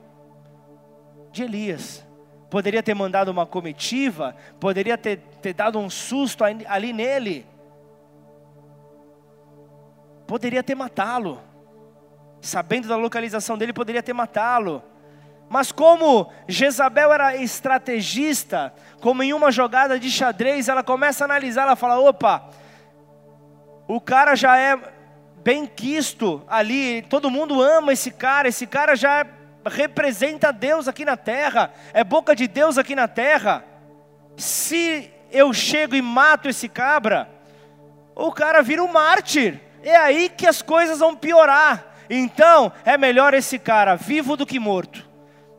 de Elias. Poderia ter mandado uma comitiva, poderia ter, ter dado um susto ali nele poderia ter matá-lo. Sabendo da localização dele, poderia ter matá-lo. Mas como Jezabel era estrategista, como em uma jogada de xadrez, ela começa a analisar, ela fala: opa, o cara já é bem quisto ali, todo mundo ama esse cara, esse cara já representa Deus aqui na terra, é boca de Deus aqui na terra. Se eu chego e mato esse cabra, o cara vira um mártir é aí que as coisas vão piorar. Então, é melhor esse cara vivo do que morto.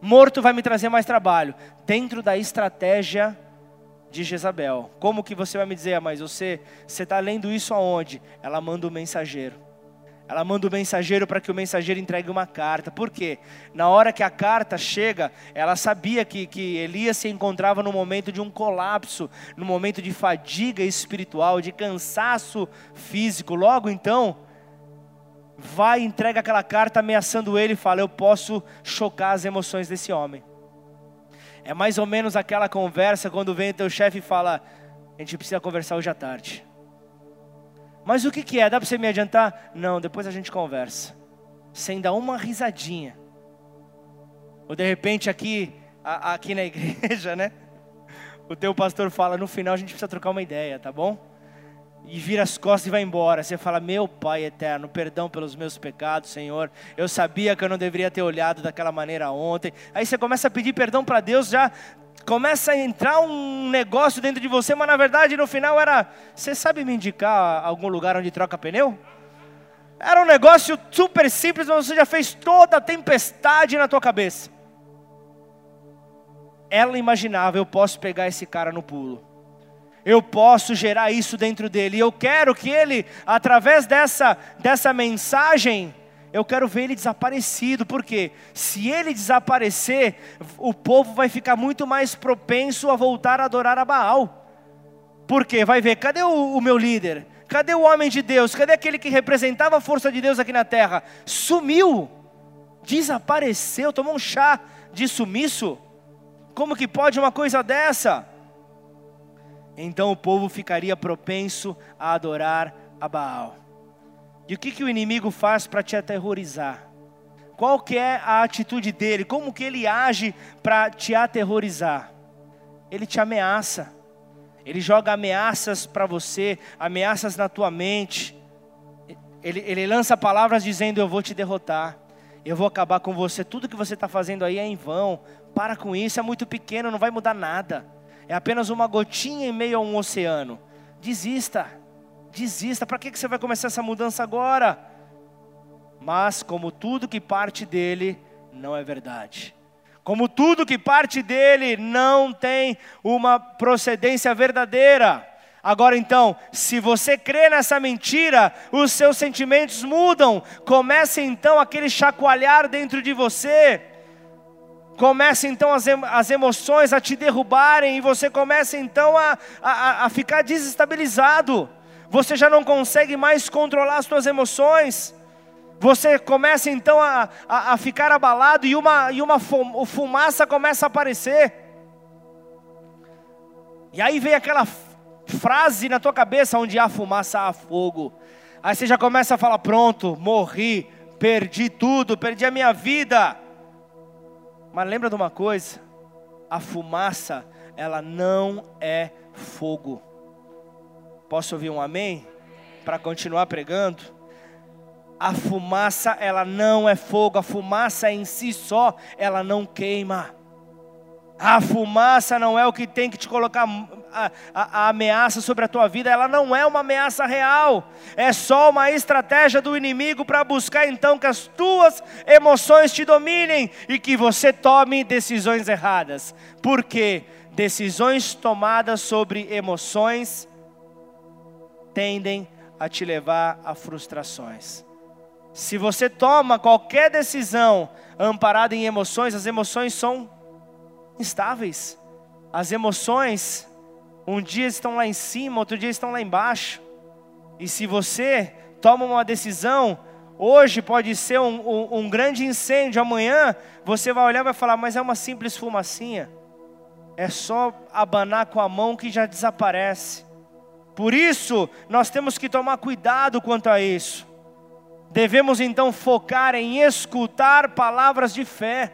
Morto vai me trazer mais trabalho. Dentro da estratégia de Jezabel. Como que você vai me dizer, ah, mas você está lendo isso aonde? Ela manda o um mensageiro. Ela manda o mensageiro para que o mensageiro entregue uma carta. Por quê? Na hora que a carta chega, ela sabia que, que Elias se encontrava no momento de um colapso, no momento de fadiga espiritual, de cansaço físico. Logo então, vai e entrega aquela carta ameaçando ele e fala: Eu posso chocar as emoções desse homem. É mais ou menos aquela conversa quando vem o teu chefe e fala: A gente precisa conversar hoje à tarde. Mas o que, que é? Dá para você me adiantar? Não, depois a gente conversa. Sem dar uma risadinha. Ou de repente aqui, a, aqui na igreja, né? O teu pastor fala, no final a gente precisa trocar uma ideia, tá bom? E vira as costas e vai embora. Você fala, meu Pai eterno, perdão pelos meus pecados, Senhor. Eu sabia que eu não deveria ter olhado daquela maneira ontem. Aí você começa a pedir perdão para Deus já começa a entrar um negócio dentro de você, mas na verdade no final era: você sabe me indicar algum lugar onde troca pneu? Era um negócio super simples, mas você já fez toda a tempestade na tua cabeça. Ela imaginava: eu posso pegar esse cara no pulo. Eu posso gerar isso dentro dele. E eu quero que ele, através dessa, dessa mensagem, eu quero ver ele desaparecido, porque se ele desaparecer, o povo vai ficar muito mais propenso a voltar a adorar a Baal. Porque vai ver, cadê o, o meu líder? Cadê o homem de Deus? Cadê aquele que representava a força de Deus aqui na terra? Sumiu, desapareceu, tomou um chá de sumiço. Como que pode uma coisa dessa? Então o povo ficaria propenso a adorar a Baal. E o que, que o inimigo faz para te aterrorizar? Qual que é a atitude dele? Como que ele age para te aterrorizar? Ele te ameaça. Ele joga ameaças para você, ameaças na tua mente. Ele, ele lança palavras dizendo: Eu vou te derrotar, eu vou acabar com você. Tudo que você está fazendo aí é em vão. Para com isso, é muito pequeno, não vai mudar nada. É apenas uma gotinha em meio a um oceano. Desista, desista. Para que, que você vai começar essa mudança agora? Mas, como tudo que parte dele não é verdade como tudo que parte dele não tem uma procedência verdadeira. Agora então, se você crê nessa mentira, os seus sentimentos mudam. Comece então aquele chacoalhar dentro de você. Comece então as, as emoções a te derrubarem e você começa então a, a, a ficar desestabilizado. Você já não consegue mais controlar as suas emoções. Você começa então a, a, a ficar abalado e uma, e uma fumaça começa a aparecer. E aí vem aquela frase na tua cabeça: onde há fumaça, há fogo. Aí você já começa a falar: pronto, morri, perdi tudo, perdi a minha vida. Mas lembra de uma coisa: a fumaça, ela não é fogo. Posso ouvir um amém? Para continuar pregando? A fumaça, ela não é fogo, a fumaça em si só, ela não queima. A fumaça não é o que tem que te colocar a, a, a, ameaça sobre a tua vida, ela não é uma ameaça real, é só uma estratégia do inimigo para buscar então que as tuas emoções te dominem e que você tome decisões erradas. Porque decisões tomadas sobre emoções tendem a te levar a frustrações. Se você toma qualquer decisão amparada em emoções, as emoções são instáveis. As emoções, um dia estão lá em cima, outro dia estão lá embaixo. E se você toma uma decisão, hoje pode ser um, um, um grande incêndio, amanhã você vai olhar e vai falar, mas é uma simples fumacinha. É só abanar com a mão que já desaparece. Por isso, nós temos que tomar cuidado quanto a isso. Devemos então focar em escutar palavras de fé,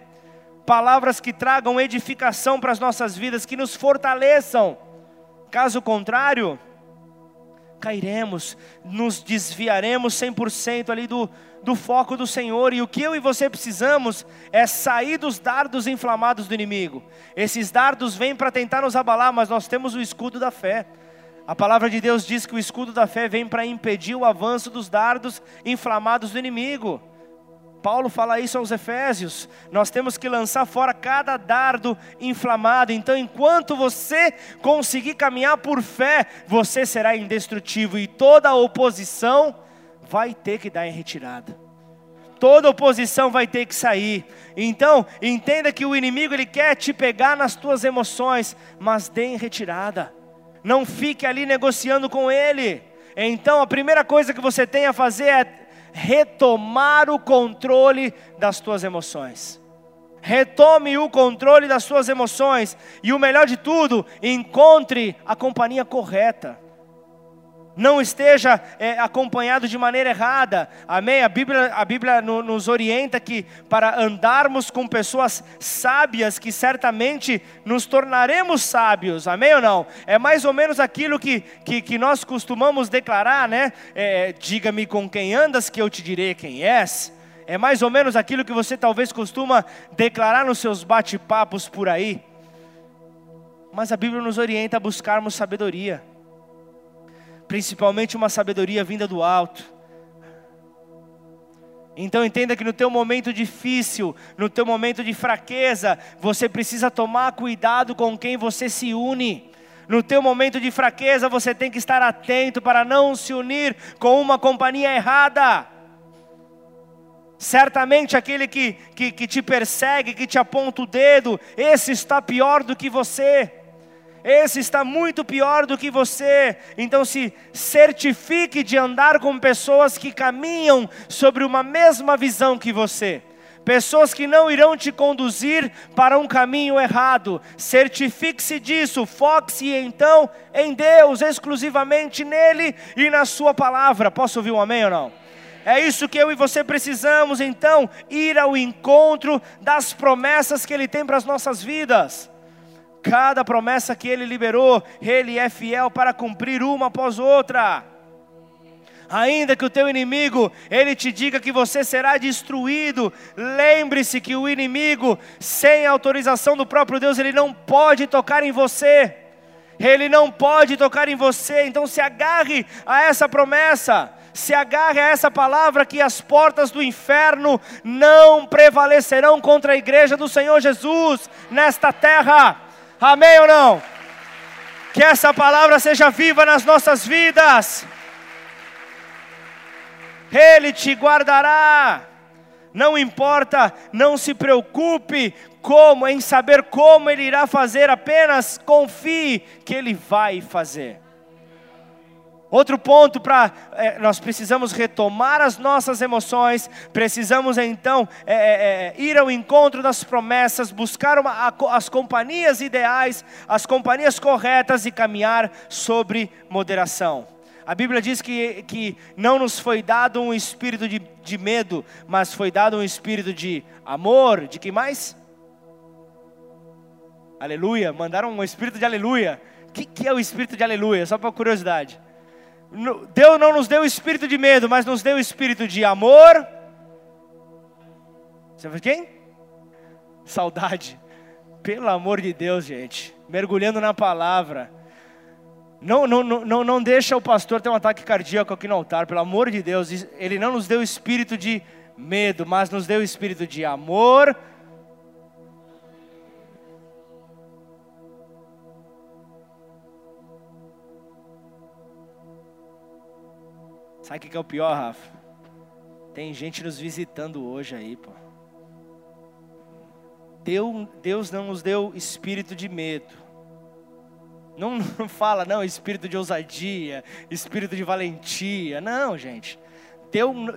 palavras que tragam edificação para as nossas vidas, que nos fortaleçam. Caso contrário, cairemos, nos desviaremos 100% ali do, do foco do Senhor, e o que eu e você precisamos é sair dos dardos inflamados do inimigo. Esses dardos vêm para tentar nos abalar, mas nós temos o escudo da fé. A palavra de Deus diz que o escudo da fé vem para impedir o avanço dos dardos inflamados do inimigo. Paulo fala isso aos Efésios. Nós temos que lançar fora cada dardo inflamado. Então, enquanto você conseguir caminhar por fé, você será indestrutível e toda oposição vai ter que dar em retirada. Toda oposição vai ter que sair. Então, entenda que o inimigo ele quer te pegar nas tuas emoções, mas dê em retirada não fique ali negociando com ele. Então a primeira coisa que você tem a fazer é retomar o controle das tuas emoções. Retome o controle das suas emoções e o melhor de tudo, encontre a companhia correta não esteja é, acompanhado de maneira errada, amém? A Bíblia, a Bíblia no, nos orienta que para andarmos com pessoas sábias, que certamente nos tornaremos sábios, amém ou não? É mais ou menos aquilo que, que, que nós costumamos declarar, né? É, Diga-me com quem andas, que eu te direi quem és. É mais ou menos aquilo que você talvez costuma declarar nos seus bate-papos por aí. Mas a Bíblia nos orienta a buscarmos sabedoria, principalmente uma sabedoria vinda do alto. Então entenda que no teu momento difícil, no teu momento de fraqueza, você precisa tomar cuidado com quem você se une. No teu momento de fraqueza, você tem que estar atento para não se unir com uma companhia errada. Certamente aquele que, que, que te persegue, que te aponta o dedo, esse está pior do que você. Esse está muito pior do que você. Então se certifique de andar com pessoas que caminham sobre uma mesma visão que você. Pessoas que não irão te conduzir para um caminho errado. Certifique-se disso, foque-se então em Deus, exclusivamente nele e na sua palavra. Posso ouvir um amém ou não? É isso que eu e você precisamos, então, ir ao encontro das promessas que Ele tem para as nossas vidas. Cada promessa que Ele liberou, Ele é fiel para cumprir uma após outra. Ainda que o teu inimigo, ele te diga que você será destruído, lembre-se que o inimigo, sem autorização do próprio Deus, ele não pode tocar em você. Ele não pode tocar em você, então se agarre a essa promessa se agarre a essa palavra que as portas do inferno não prevalecerão contra a igreja do Senhor Jesus nesta terra. Amém ou não? Que essa palavra seja viva nas nossas vidas. Ele te guardará. Não importa, não se preocupe como em saber como ele irá fazer, apenas confie que ele vai fazer. Outro ponto para é, nós precisamos retomar as nossas emoções, precisamos então é, é, é ir ao encontro das promessas, buscar uma, a, as companhias ideais, as companhias corretas e caminhar sobre moderação. A Bíblia diz que, que não nos foi dado um espírito de, de medo, mas foi dado um espírito de amor, de que mais? Aleluia, mandaram um espírito de aleluia. O que, que é o espírito de aleluia? Só para curiosidade. Deus não nos deu espírito de medo, mas nos deu espírito de amor. Viu quem? Saudade. Pelo amor de Deus, gente. Mergulhando na palavra. Não, não, não, não deixa o pastor ter um ataque cardíaco aqui no altar, pelo amor de Deus. Ele não nos deu espírito de medo, mas nos deu espírito de amor, Sabe o que é o pior, Rafa? Tem gente nos visitando hoje aí, pô. Deus não nos deu espírito de medo. Não, não fala, não, espírito de ousadia, espírito de valentia. Não, gente.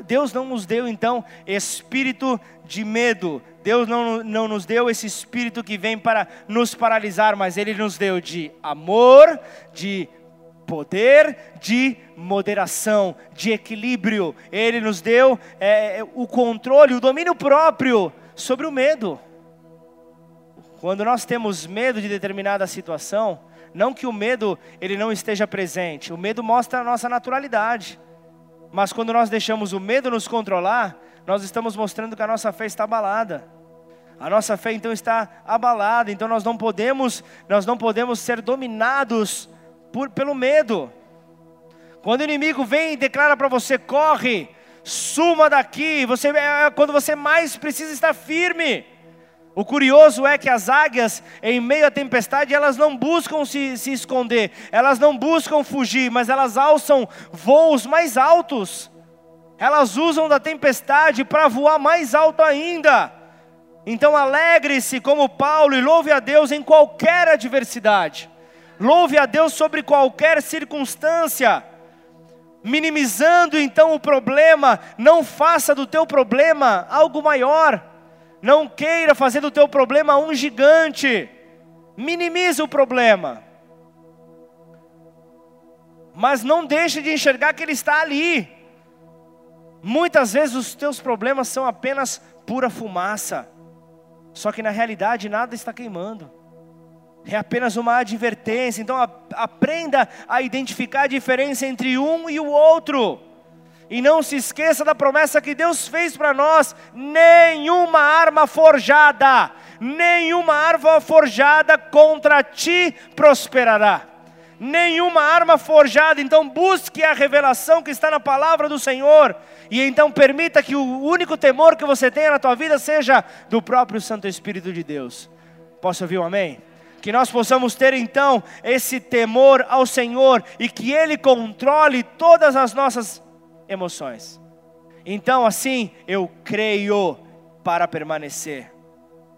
Deus não nos deu então espírito de medo. Deus não, não nos deu esse espírito que vem para nos paralisar, mas Ele nos deu de amor, de poder de moderação, de equilíbrio. Ele nos deu é, é, o controle, o domínio próprio sobre o medo. Quando nós temos medo de determinada situação, não que o medo ele não esteja presente, o medo mostra a nossa naturalidade. Mas quando nós deixamos o medo nos controlar, nós estamos mostrando que a nossa fé está abalada. A nossa fé então está abalada, então nós não podemos, nós não podemos ser dominados por, pelo medo. Quando o inimigo vem e declara para você: corre, suma daqui, você, é, é quando você mais precisa estar firme. O curioso é que as águias, em meio à tempestade, elas não buscam se, se esconder, elas não buscam fugir, mas elas alçam voos mais altos. Elas usam da tempestade para voar mais alto ainda. Então alegre-se como Paulo e louve a Deus em qualquer adversidade. Louve a Deus sobre qualquer circunstância. Minimizando então o problema, não faça do teu problema algo maior. Não queira fazer do teu problema um gigante. Minimize o problema. Mas não deixe de enxergar que ele está ali. Muitas vezes os teus problemas são apenas pura fumaça. Só que na realidade nada está queimando é apenas uma advertência. Então aprenda a identificar a diferença entre um e o outro. E não se esqueça da promessa que Deus fez para nós: nenhuma arma forjada, nenhuma arma forjada contra ti prosperará. Nenhuma arma forjada, então busque a revelação que está na palavra do Senhor, e então permita que o único temor que você tenha na tua vida seja do próprio Santo Espírito de Deus. Posso ouvir um amém? Que nós possamos ter então esse temor ao Senhor e que Ele controle todas as nossas emoções. Então, assim, eu creio para permanecer.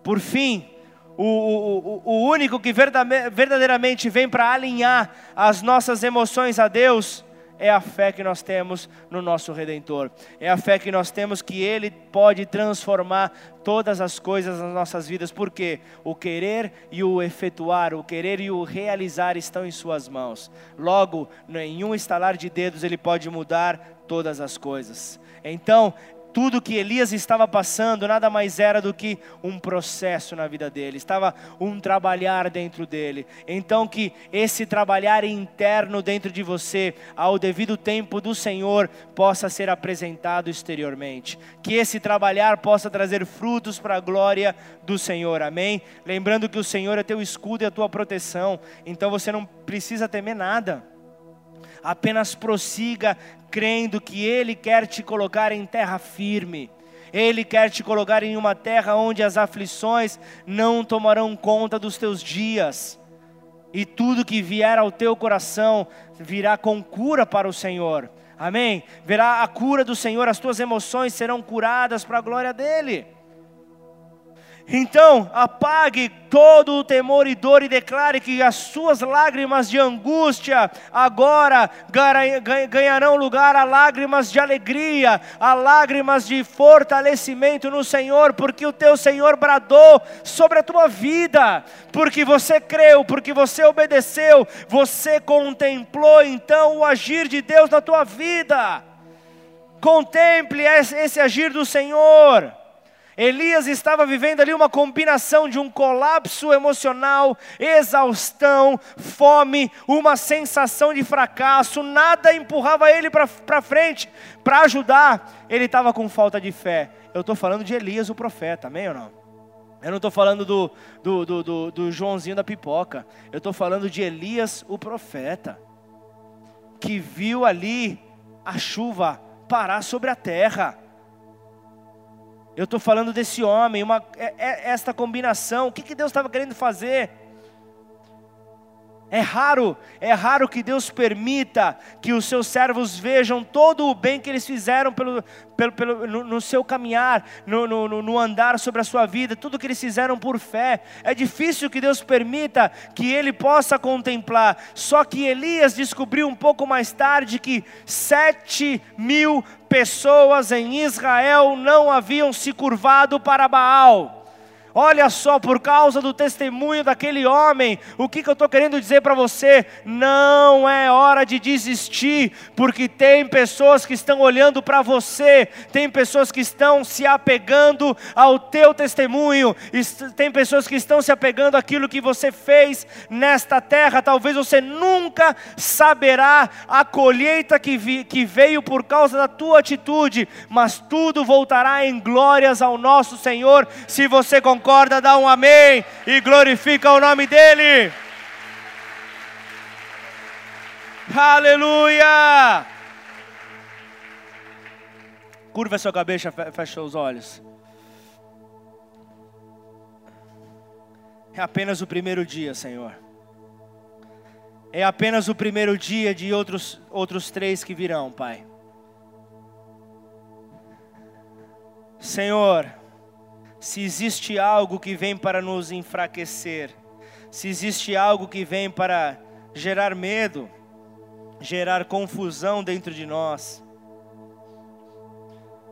Por fim, o, o, o único que verdadeiramente vem para alinhar as nossas emoções a Deus é a fé que nós temos no nosso Redentor. É a fé que nós temos que Ele pode transformar todas as coisas nas nossas vidas, porque o querer e o efetuar, o querer e o realizar estão em Suas mãos. Logo, em um estalar de dedos, Ele pode mudar todas as coisas. Então, tudo que Elias estava passando nada mais era do que um processo na vida dele, estava um trabalhar dentro dele. Então, que esse trabalhar interno dentro de você, ao devido tempo do Senhor, possa ser apresentado exteriormente. Que esse trabalhar possa trazer frutos para a glória do Senhor, amém? Lembrando que o Senhor é teu escudo e a tua proteção, então você não precisa temer nada apenas prossiga crendo que Ele quer te colocar em terra firme. Ele quer te colocar em uma terra onde as aflições não tomarão conta dos teus dias, e tudo que vier ao teu coração virá com cura para o Senhor. Amém? Verá a cura do Senhor, as tuas emoções serão curadas para a glória dEle. Então, apague todo o temor e dor e declare que as suas lágrimas de angústia agora ganharão lugar a lágrimas de alegria, a lágrimas de fortalecimento no Senhor, porque o teu Senhor bradou sobre a tua vida, porque você creu, porque você obedeceu, você contemplou então o agir de Deus na tua vida. Contemple esse agir do Senhor. Elias estava vivendo ali uma combinação de um colapso emocional, exaustão, fome, uma sensação de fracasso, nada empurrava ele para frente, para ajudar. Ele estava com falta de fé. Eu estou falando de Elias, o profeta, amém ou não? Eu não estou falando do, do, do, do, do Joãozinho da pipoca, eu estou falando de Elias, o profeta, que viu ali a chuva parar sobre a terra eu estou falando desse homem, uma, é, é, esta combinação. O que, que Deus estava querendo fazer? É raro, é raro que Deus permita que os seus servos vejam todo o bem que eles fizeram pelo, pelo, pelo, no, no seu caminhar, no, no, no, andar sobre a sua vida, tudo que eles fizeram por fé. É difícil que Deus permita que ele possa contemplar. Só que Elias descobriu um pouco mais tarde que sete mil pessoas em Israel não haviam se curvado para Baal. Olha só, por causa do testemunho daquele homem, o que, que eu estou querendo dizer para você? Não é hora de desistir, porque tem pessoas que estão olhando para você, tem pessoas que estão se apegando ao teu testemunho, tem pessoas que estão se apegando àquilo que você fez nesta terra. Talvez você nunca saberá a colheita que, vi, que veio por causa da tua atitude, mas tudo voltará em glórias ao nosso Senhor, se você concorda concorda, dá um amém e glorifica o nome dEle. Aleluia! Curva sua cabeça, fecha os olhos. É apenas o primeiro dia, Senhor. É apenas o primeiro dia de outros, outros três que virão, Pai. Senhor, se existe algo que vem para nos enfraquecer, se existe algo que vem para gerar medo, gerar confusão dentro de nós.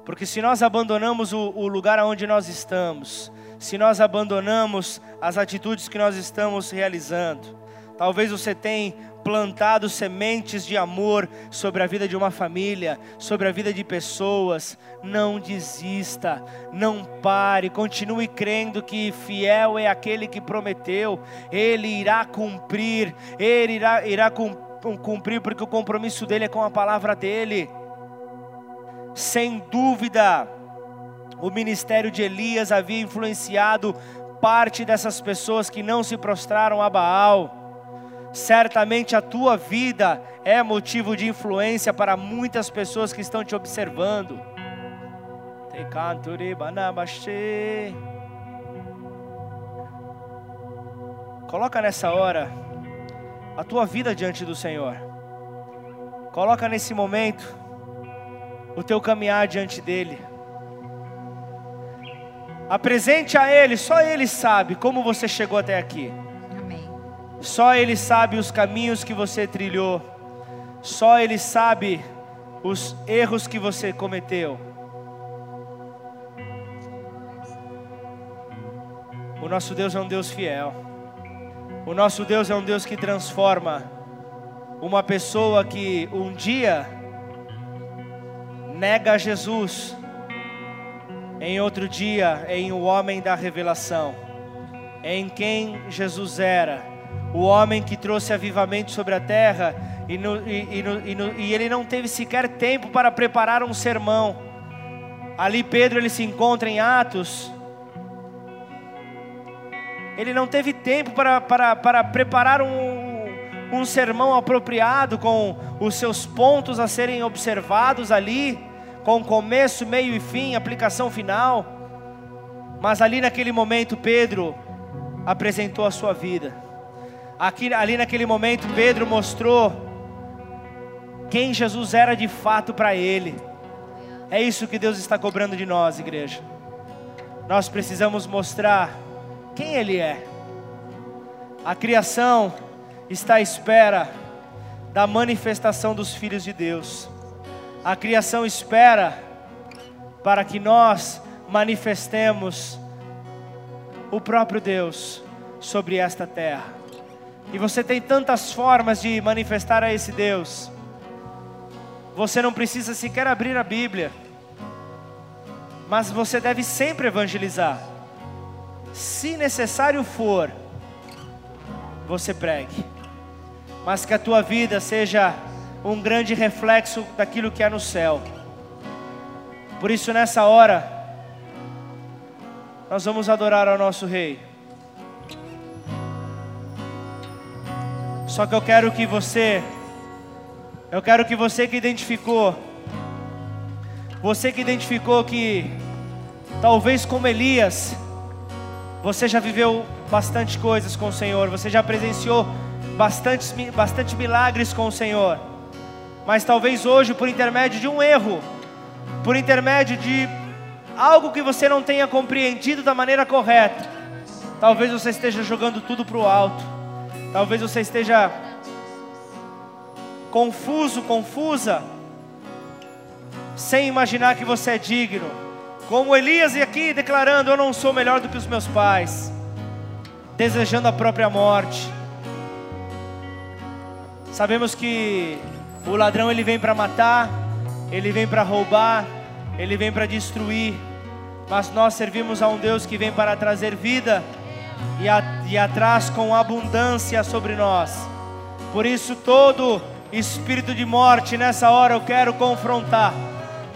Porque se nós abandonamos o, o lugar onde nós estamos, se nós abandonamos as atitudes que nós estamos realizando, talvez você tenha plantado sementes de amor sobre a vida de uma família, sobre a vida de pessoas. Não desista, não pare, continue crendo que fiel é aquele que prometeu, ele irá cumprir, ele irá, irá cumprir, porque o compromisso dele é com a palavra dele. Sem dúvida, o ministério de Elias havia influenciado parte dessas pessoas que não se prostraram a Baal. Certamente a tua vida é motivo de influência para muitas pessoas que estão te observando. Coloca nessa hora a tua vida diante do Senhor. Coloca nesse momento o teu caminhar diante dele. Apresente a ele, só ele sabe como você chegou até aqui. Só ele sabe os caminhos que você trilhou. Só ele sabe os erros que você cometeu. O nosso Deus é um Deus fiel. O nosso Deus é um Deus que transforma uma pessoa que um dia nega Jesus, em outro dia em o homem da revelação, em quem Jesus era, o homem que trouxe avivamento sobre a terra e, no, e, e, no, e ele não teve sequer tempo para preparar um sermão. Ali Pedro ele se encontra em Atos ele não teve tempo para, para, para preparar um, um sermão apropriado, com os seus pontos a serem observados ali, com começo, meio e fim, aplicação final. Mas ali naquele momento, Pedro apresentou a sua vida. Aqui, ali naquele momento, Pedro mostrou quem Jesus era de fato para ele. É isso que Deus está cobrando de nós, igreja. Nós precisamos mostrar quem Ele é. A criação está à espera da manifestação dos filhos de Deus. A criação espera para que nós manifestemos o próprio Deus sobre esta terra. E você tem tantas formas de manifestar a esse Deus. Você não precisa sequer abrir a Bíblia, mas você deve sempre evangelizar se necessário for, você pregue, mas que a tua vida seja um grande reflexo daquilo que é no céu. Por isso, nessa hora, nós vamos adorar ao nosso Rei. Só que eu quero que você, eu quero que você que identificou, você que identificou que, talvez como Elias, você já viveu bastante coisas com o Senhor, você já presenciou bastante, bastante milagres com o Senhor, mas talvez hoje, por intermédio de um erro, por intermédio de algo que você não tenha compreendido da maneira correta, talvez você esteja jogando tudo para o alto, talvez você esteja confuso, confusa, sem imaginar que você é digno como Elias aqui declarando: Eu não sou melhor do que os meus pais, desejando a própria morte. Sabemos que o ladrão ele vem para matar, ele vem para roubar, ele vem para destruir, mas nós servimos a um Deus que vem para trazer vida e, a, e atrás com abundância sobre nós. Por isso, todo espírito de morte nessa hora eu quero confrontar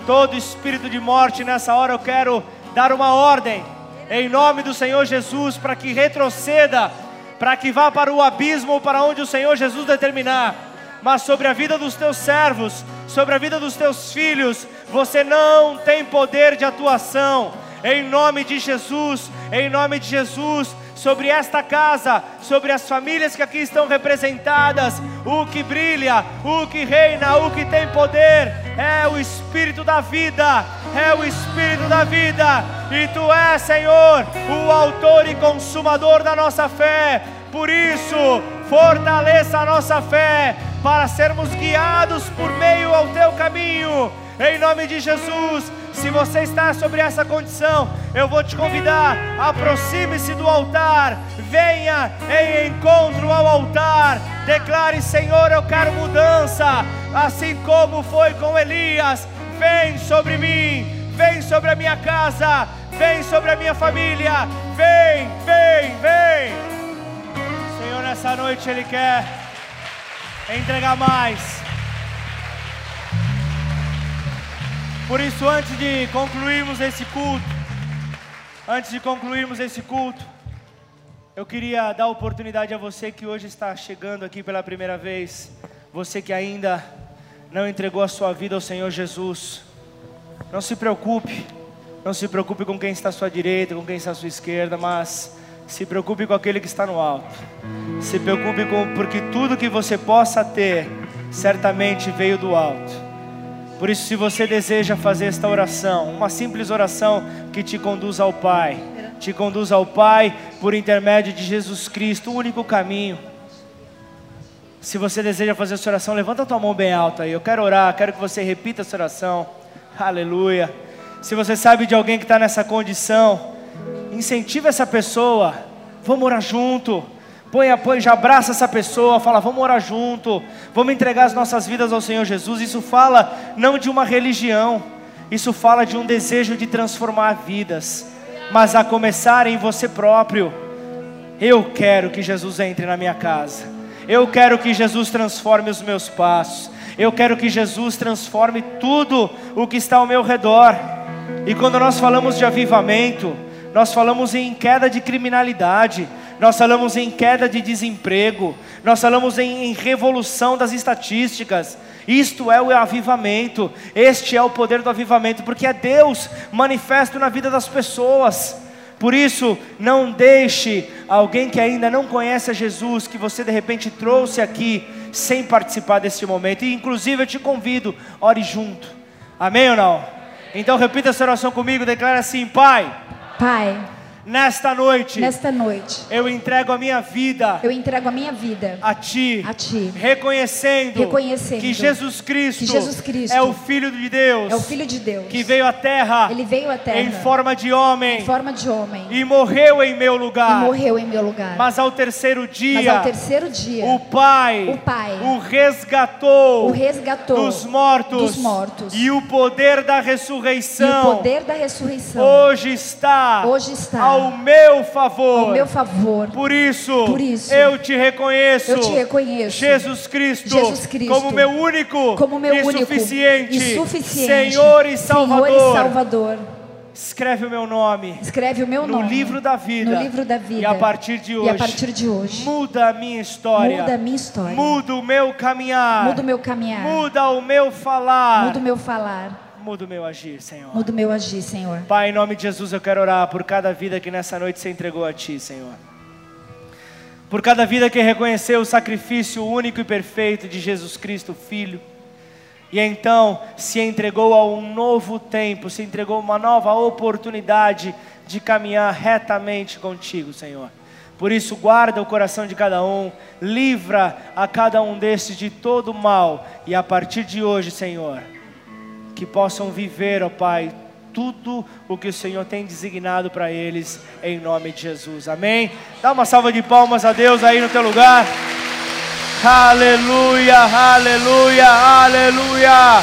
todo espírito de morte nessa hora eu quero dar uma ordem em nome do Senhor Jesus para que retroceda, para que vá para o abismo para onde o Senhor Jesus determinar. Mas sobre a vida dos teus servos, sobre a vida dos teus filhos, você não tem poder de atuação. Em nome de Jesus, em nome de Jesus, sobre esta casa, sobre as famílias que aqui estão representadas. O que brilha, o que reina, o que tem poder é o Espírito da vida, é o Espírito da vida, e Tu és, Senhor, o Autor e Consumador da nossa fé. Por isso, fortaleça a nossa fé para sermos guiados por meio ao Teu caminho. Em nome de Jesus, se você está sobre essa condição, eu vou te convidar, aproxime-se do altar, venha em encontro ao altar, declare: Senhor, eu quero mudança, assim como foi com Elias. Vem sobre mim, vem sobre a minha casa, vem sobre a minha família, vem, vem, vem. Senhor, nessa noite Ele quer entregar mais. Por isso, antes de concluirmos esse culto, antes de concluirmos esse culto, Eu queria dar oportunidade a você que hoje está chegando aqui pela primeira vez, você que ainda não entregou a sua vida ao Senhor Jesus. Não se preocupe, não se preocupe com quem está à sua direita, com quem está à sua esquerda, mas se preocupe com aquele que está no alto. Se preocupe com porque tudo que você possa ter certamente veio do alto. Por isso, se você deseja fazer esta oração, uma simples oração que te conduz ao Pai, te conduz ao Pai por intermédio de Jesus Cristo, o único caminho. Se você deseja fazer essa oração, levanta a tua mão bem alta aí. Eu quero orar, quero que você repita essa oração. Aleluia. Se você sabe de alguém que está nessa condição, incentiva essa pessoa. Vamos orar junto. Põe, põe, já abraça essa pessoa, fala, vamos orar junto, vamos entregar as nossas vidas ao Senhor Jesus. Isso fala não de uma religião, isso fala de um desejo de transformar vidas mas a começar em você próprio. Eu quero que Jesus entre na minha casa. Eu quero que Jesus transforme os meus passos. Eu quero que Jesus transforme tudo o que está ao meu redor. E quando nós falamos de avivamento, nós falamos em queda de criminalidade, nós falamos em queda de desemprego, nós falamos em, em revolução das estatísticas, isto é o avivamento, este é o poder do avivamento, porque é Deus manifesto na vida das pessoas. Por isso, não deixe alguém que ainda não conhece a Jesus, que você de repente trouxe aqui, sem participar deste momento. E inclusive eu te convido, ore junto. Amém ou não? Então repita essa oração comigo, declara assim: Pai. Pai Nesta noite, nesta noite, eu entrego a minha vida, eu entrego a minha vida a ti, a ti, reconhecendo, reconhecendo que Jesus Cristo, que Jesus Cristo é o Filho de Deus, é o Filho de Deus, que veio à Terra, ele veio à Terra em forma de homem, em forma de homem, e morreu em meu lugar, e morreu em meu lugar. Mas ao terceiro dia, mas ao terceiro dia, o Pai, o Pai, o resgatou, o resgatou dos mortos, dos mortos, e o poder da ressurreição, e o poder da ressurreição, hoje está, hoje está ao meu favor. Ao meu favor. Por isso, Por isso eu te reconheço. Eu te reconheço. Jesus Cristo, Jesus Cristo como meu único, como meu e único suficiente, e suficiente Senhor e Salvador. Senhor e Salvador. Escreve o meu nome. Escreve o meu no nome livro da vida. No livro da vida. E a partir de hoje. E a partir de hoje. Muda a minha história. Muda a minha história. Muda o meu caminhar. Muda o meu caminhar. Muda o meu falar. Muda o meu falar. Muda o meu agir, Senhor. Muda o meu agir, Senhor. Pai, em nome de Jesus, eu quero orar por cada vida que nessa noite se entregou a Ti, Senhor. Por cada vida que reconheceu o sacrifício único e perfeito de Jesus Cristo, Filho. E então se entregou a um novo tempo, se entregou a uma nova oportunidade de caminhar retamente contigo, Senhor. Por isso, guarda o coração de cada um, livra a cada um destes de todo mal, e a partir de hoje, Senhor, que possam viver, ó Pai, tudo o que o Senhor tem designado para eles, em nome de Jesus. Amém? Dá uma salva de palmas a Deus aí no teu lugar. Aleluia, aleluia, aleluia.